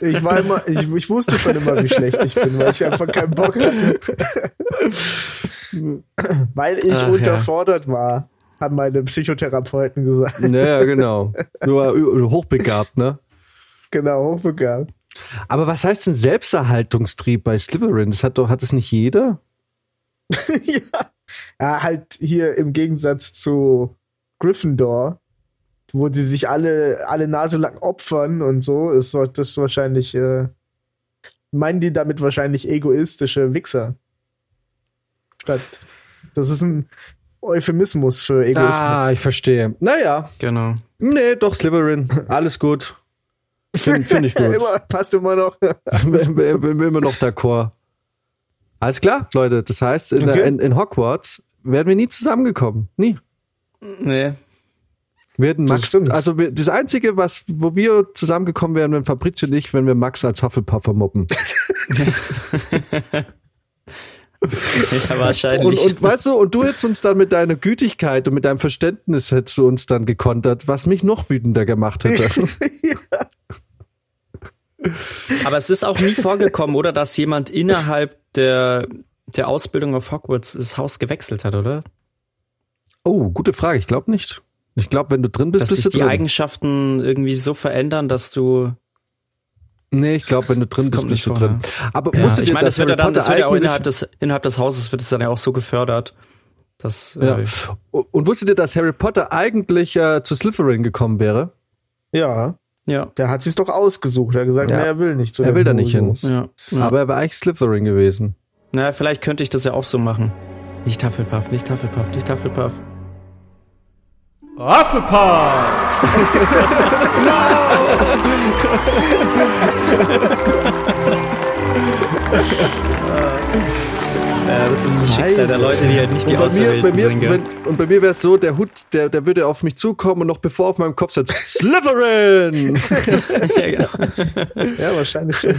Ich war immer, ich, ich wusste schon immer, wie schlecht ich bin, weil ich einfach keinen Bock hatte. [laughs] weil ich Ach, ja. unterfordert war, haben meine Psychotherapeuten gesagt. naja, genau. Du war ü- hochbegabt, ne? Genau, hochbegabt. Aber was heißt denn Selbsterhaltungstrieb bei Slytherin? Das hat doch, hat es nicht jeder? [laughs] ja. ja, halt hier im Gegensatz zu Gryffindor, wo sie sich alle, alle Nase lang opfern und so, ist so- das wahrscheinlich, äh, meinen die damit wahrscheinlich egoistische Wichser. Statt Das ist ein Euphemismus für Egoismus. Ah, ich verstehe. Naja, Genau. nee, doch Slytherin. Alles gut. Finde [laughs] find ich gut. immer, passt immer noch. [laughs] immer noch d'accord. Alles klar, Leute. Das heißt, in, Okay. in, in Hogwarts wären wir nie zusammengekommen. Nie. Nee. Wir hätten Das Max, stimmt. also wir, das Einzige, was, wo wir zusammengekommen wären, wenn Fabrizio und ich, wenn wir Max als Hufflepuffer mobben. [laughs] [laughs] Ja, Und, wahrscheinlich. und weißt du, und du hättest uns dann mit deiner Gütigkeit und mit deinem Verständnis hättest du uns dann gekontert, was mich noch wütender gemacht hätte. [laughs] Aber es ist auch nie vorgekommen, oder, dass jemand innerhalb der, der Ausbildung auf Hogwarts das Haus gewechselt hat, oder? oh, gute Frage. Ich glaube nicht. Ich glaube, wenn du drin bist, Dass bist sich du die drin. Eigenschaften irgendwie so verändern, dass du. Nee, ich glaube, wenn du drin Das bist, bist du drin. Aber Ja, wusstet ich ihr, meine, dass das wird ja Harry dann, das wird ja auch innerhalb des, innerhalb des Hauses wird es dann ja auch so gefördert. Dass, Ja. äh, Und wusstet ihr, dass Harry Potter eigentlich äh, zu Slytherin gekommen wäre? Ja, ja, der hat sich's doch ausgesucht. Er hat gesagt, Ja. nee, er will nicht zu Er will da nicht hin. Ja. ja. Aber er war eigentlich Slytherin gewesen. naja, vielleicht könnte ich das ja auch so machen. Nicht Hufflepuff, nicht Hufflepuff, nicht Hufflepuff. [laughs] [laughs] [laughs] Ja, das ist das Schicksal der Leute, die halt nicht die Auserwählten sind. wenn, und bei mir wäre es so, der Hut, der, der würde auf mich zukommen und noch bevor auf meinem Kopf sagt, Slytherin! [laughs] ja, genau. Ja, wahrscheinlich schon.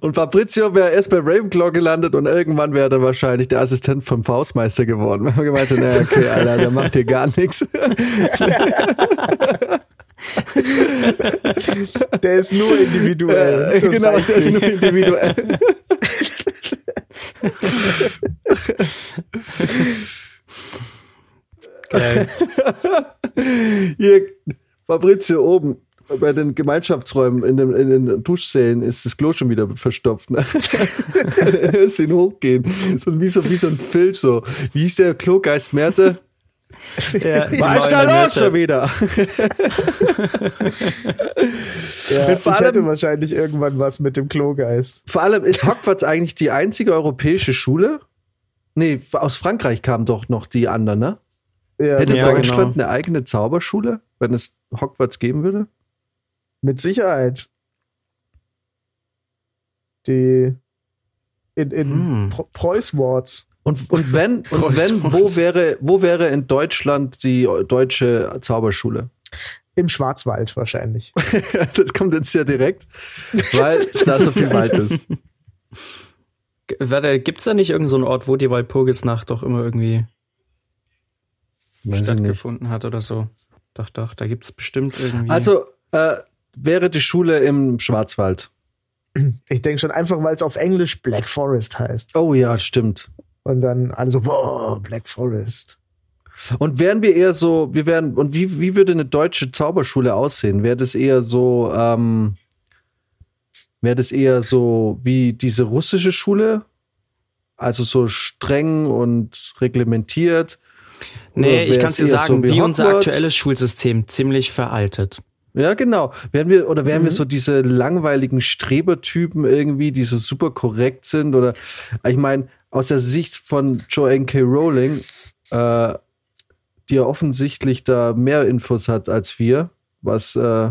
und Fabrizio wäre erst bei Ravenclaw gelandet und irgendwann wäre er wahrscheinlich der Assistent vom Faustmeister geworden. Wenn man gemeint naja, okay, Alter, der macht hier gar nichts. [laughs] [laughs] Der ist nur individuell. Das genau, der ist nur individuell. Geil. Hier, Fabrizio oben bei den Gemeinschaftsräumen in den, in den Duschsälen ist das Klo schon wieder verstopft. Ne? [laughs] Hörst ihn hochgehen. So wie, so wie so ein Filch so. Wie hieß der Klogeist Merte? Ja, [laughs] Was ist da los schon wieder? Ja, ich Vor allem- hätte wahrscheinlich irgendwann was mit dem Klogeist. Vor allem ist Hogwarts eigentlich die einzige europäische Schule? Nee, aus Frankreich kamen doch noch die anderen, ne? Ja, Hätte Ja, Deutschland genau. eine eigene Zauberschule, wenn es Hogwarts geben würde? Mit Sicherheit. Die in, in Hm. Pro Preußworts. Und, und wenn, [laughs] und wenn, wo wäre, wo wäre in Deutschland die deutsche Zauberschule? Im Schwarzwald wahrscheinlich. [laughs] Das kommt jetzt sehr direkt, weil da so viel Wald ist. G- Warte, gibt's da nicht irgendeinen so einen Ort, wo die Walpurgisnacht doch immer irgendwie Weiß stattgefunden hat oder so? Doch, doch, da gibt's bestimmt irgendwie. Also äh, wäre die Schule im Schwarzwald. Ich denke schon einfach, weil es auf Englisch Black Forest heißt. Oh ja, stimmt. Und dann alle so, wow, Black Forest. Und wären wir eher so, wir wären, und wie, wie würde eine deutsche Zauberschule aussehen? Wäre das eher so, ähm, wäre das eher so wie diese russische Schule? Also so streng und reglementiert? nee, ich wär's kann's dir sagen, so wie, unser Hogwarts? aktuelles Schulsystem ziemlich veraltet. Ja, genau. Wären wir, oder wären wir Mhm. so diese langweiligen Strebertypen irgendwie, die so super korrekt sind? Oder ich meine, aus der Sicht von Joanne K. Rowling, äh, die ja offensichtlich da mehr Infos hat als wir, was äh,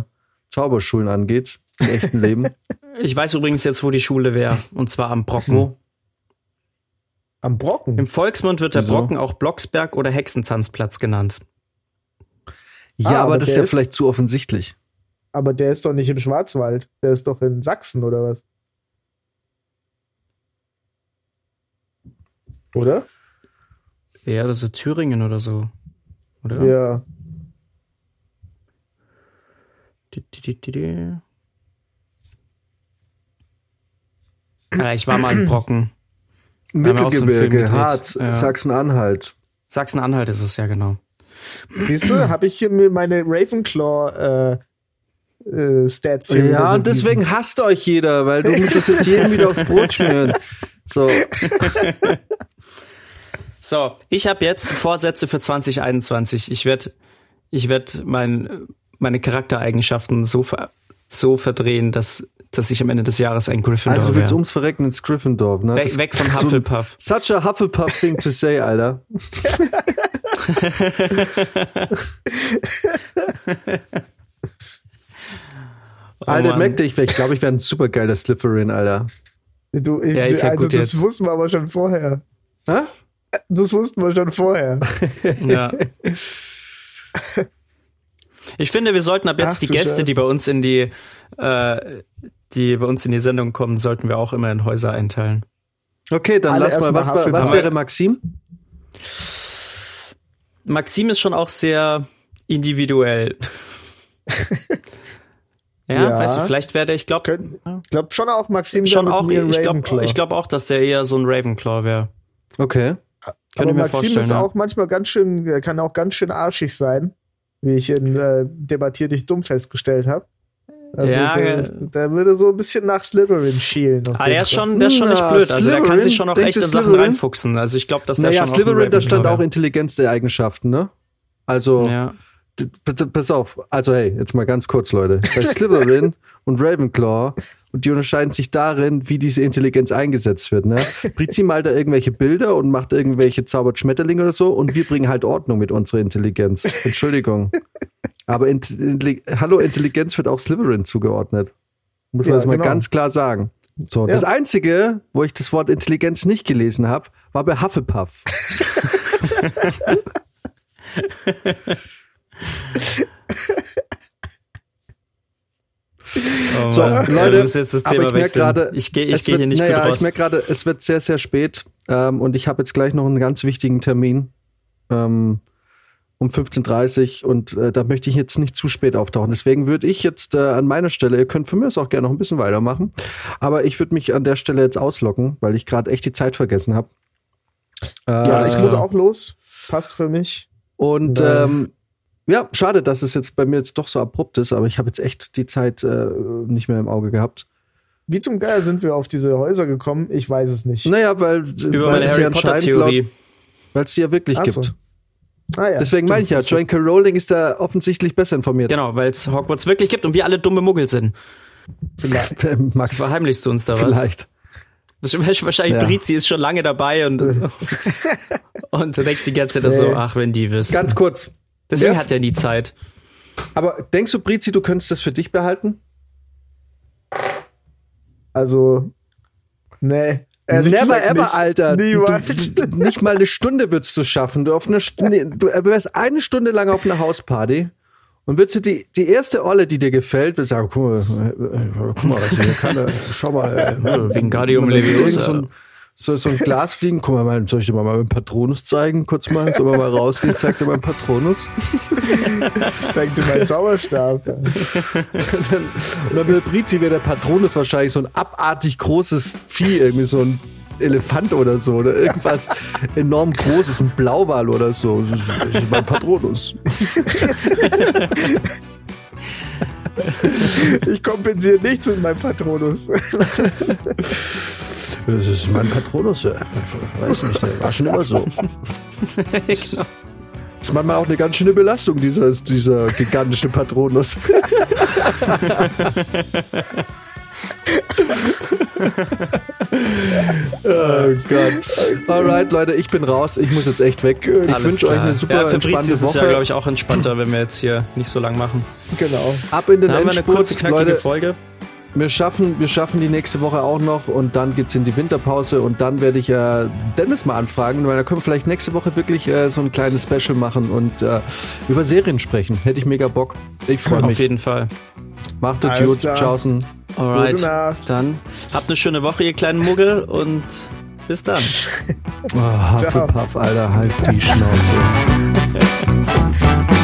Zauberschulen angeht, im echten Leben. [laughs] Ich weiß übrigens jetzt, wo die Schule wäre. Und zwar am Brocken. Wo? Am Brocken. Im Volksmund wird der Wieso? Brocken auch Blocksberg oder Hexentanzplatz genannt. Ja, Ah, aber, aber das ist ja ist- vielleicht zu offensichtlich. Aber der ist doch nicht im Schwarzwald. Der ist doch in Sachsen oder was? Oder? Ja, oder so Thüringen oder so. Oder? Ja. Alter, ich war mal in Brocken. so Mittelgebirge, gedreht. Harz, Ja. Sachsen-Anhalt. Sachsen-Anhalt ist es ja genau. Siehst du, [clears throat] habe ich hier mir meine Ravenclaw äh, äh, Stats hier Ja, und deswegen hasst euch jeder, weil du musst das jetzt [laughs] jedem wieder aufs Brot schmieren. So, [laughs] So, ich habe jetzt Vorsätze für 2021. Ich werde ich werd mein, meine Charaktereigenschaften so, ver, so verdrehen, dass dass ich am Ende des Jahres ein Gryffindor Also du willst ums Verrecken ins Gryffindor, ne? Weg, weg von [laughs] so Hufflepuff. Such a Hufflepuff thing to say, Alter. [laughs] Alter, Oh Mann. merk dich, ich glaube, ich wäre ein super geiler Slytherin, Alter. Du, Ja, ist ja also gut das jetzt. wussten wir aber schon vorher. Hä? Das wussten wir schon vorher. Ja. [laughs] Ich finde, wir sollten ab jetzt Ach die Gäste, Scheiße. die bei uns in die, äh, die bei uns in die Sendung kommen, sollten wir auch immer in Häuser einteilen. Okay, dann Alle lass mal, was, was Hufflepuff. wäre Maxim? Maxim ist schon auch sehr individuell. [laughs] ja, Ja. weißt du, vielleicht werde ich, glaube Ich glaube schon auch Maxim schon wäre auch, ich glaube Ravenclaw. ich glaub auch, dass der eher so ein Ravenclaw wäre. Okay. Könnte Aber ich mir Maxim vorstellen, ist ja. auch manchmal ganz schön, kann auch ganz schön arschig sein, wie ich in äh, Debattier dich dumm festgestellt habe. Also Ja, der, der würde so ein bisschen nach Slytherin schielen. Ah, der ist schon, der ist schon nicht blöd. Also der kann sich schon auch echt in Sachen Slytherin? reinfuchsen. Also ich glaube, dass der Naja, schon Slytherin, da stand auch in Intelligenz der Eigenschaften, ne? Also, ja. pass auf. Also, hey, jetzt mal ganz kurz, Leute. Bei [laughs] Slytherin und Ravenclaw, und die unterscheiden sich darin, wie diese Intelligenz eingesetzt wird, ne? [laughs] Brizi malt da irgendwelche Bilder und macht irgendwelche zaubert Schmetterlinge oder so und wir bringen halt Ordnung mit unserer Intelligenz. Entschuldigung. [laughs] Aber Int Intelli Hallo, Intelligenz wird auch Slytherin zugeordnet. Muss man Ja, das mal genau. ganz klar sagen. So, Ja. das Einzige, wo ich das Wort Intelligenz nicht gelesen habe, war bei Hufflepuff. [laughs] Oh So. Leute, musst jetzt das aber Thema ich merk wechseln. gerade, ich gehe ich geh wird- hier nicht naja, gut raus. ich merke gerade, es wird sehr, sehr spät ähm, und ich habe jetzt gleich noch einen ganz wichtigen Termin ähm, um 15.30 Uhr und äh, da möchte ich jetzt nicht zu spät auftauchen. Deswegen würde ich jetzt äh, an meiner Stelle, ihr könnt von mir aus auch gerne noch ein bisschen weitermachen, aber ich würde mich an der Stelle jetzt auslocken, weil ich gerade echt die Zeit vergessen habe. Äh, Ja, ich muss auch los. Passt für mich. und Ja. ähm, ja, schade, dass es jetzt bei mir jetzt doch so abrupt ist, aber ich habe jetzt echt die Zeit äh, nicht mehr im Auge gehabt. Wie zum Geier sind wir auf diese Häuser gekommen? Ich weiß es nicht. Naja, weil, Über weil meine es Harry ja Potter Theorie. weil es sie ja wirklich Ach so. gibt. Ah, ja, Deswegen meine ich ja. Joanne K. Rowling ist da offensichtlich besser informiert. Genau, weil es Hogwarts wirklich gibt und wir alle dumme Muggel sind. Vielleicht. [laughs] Max, Was verheimlichst du uns da was? vielleicht. Das ist Wahrscheinlich Ja. Brizi ist schon lange dabei und, [laughs] und denkt die ganze Zeit das so, ach, wenn die wüssten. Ganz kurz. Deswegen Ja. hat er nie Zeit. Aber denkst du, Brizi, du könntest das für dich behalten? Also, nee. Ehrlich Never ever, nicht. Alter. Niemals. Du, du, nicht mal eine Stunde würdest du schaffen. Du, auf eine Stunde, du wärst eine Stunde lang auf einer Hausparty und würdest du die, die erste Olle, die dir gefällt, würdest sagen, guck mal, äh, äh, guck mal, was hier kann. äh, Schau mal. Äh, [laughs] Wingardium Irgend Leviosa. So ein, so, so ein Glas [laughs] fliegen. Guck mal, soll ich dir mal meinen Patronus zeigen? Kurz mal, wir mal rausgehen? Ich zeig dir meinen Patronus. Ich zeig dir meinen Zauberstab. Ja. Und dann, und dann wird Brizi wäre der Patronus wahrscheinlich so ein abartig großes Vieh, irgendwie so ein Elefant oder so, oder irgendwas [laughs] enorm großes, ein Blauwal oder so. Das ist mein Patronus. [laughs] [laughs] Ich kompensiere nichts mit meinem Patronus. [laughs] Das ist mein Patronus, ja. Weiß nicht, der war schon immer so. [laughs] genau. Das ist manchmal auch eine ganz schöne Belastung, dieser, dieser gigantische Patronus. Oh Gott. Alright, Leute, ich bin raus. Ich muss jetzt echt weg. Ich wünsche euch eine super ja, für entspannte ist Woche. ja, glaube ich, auch entspannter, wenn wir jetzt hier nicht so lang machen. genau. Ab in den Dann haben wir eine Endspurt. kurze, knackige Leute, Folge. Wir schaffen, wir schaffen die nächste Woche auch noch und dann geht's in die Winterpause und dann werde ich äh, Dennis mal anfragen, weil da können wir vielleicht nächste Woche wirklich äh, so ein kleines Special machen und äh, über Serien sprechen. Hätte ich mega Bock. Ich freue Auf mich. jeden Fall. Macht es Alles gut. klar. Tschaußen. Alright. Gute Nacht. Dann habt eine schöne Woche, ihr kleinen Muggel, und bis dann. [laughs] Oh, Hufflepuff, Alter, halt die Schnauze. [laughs]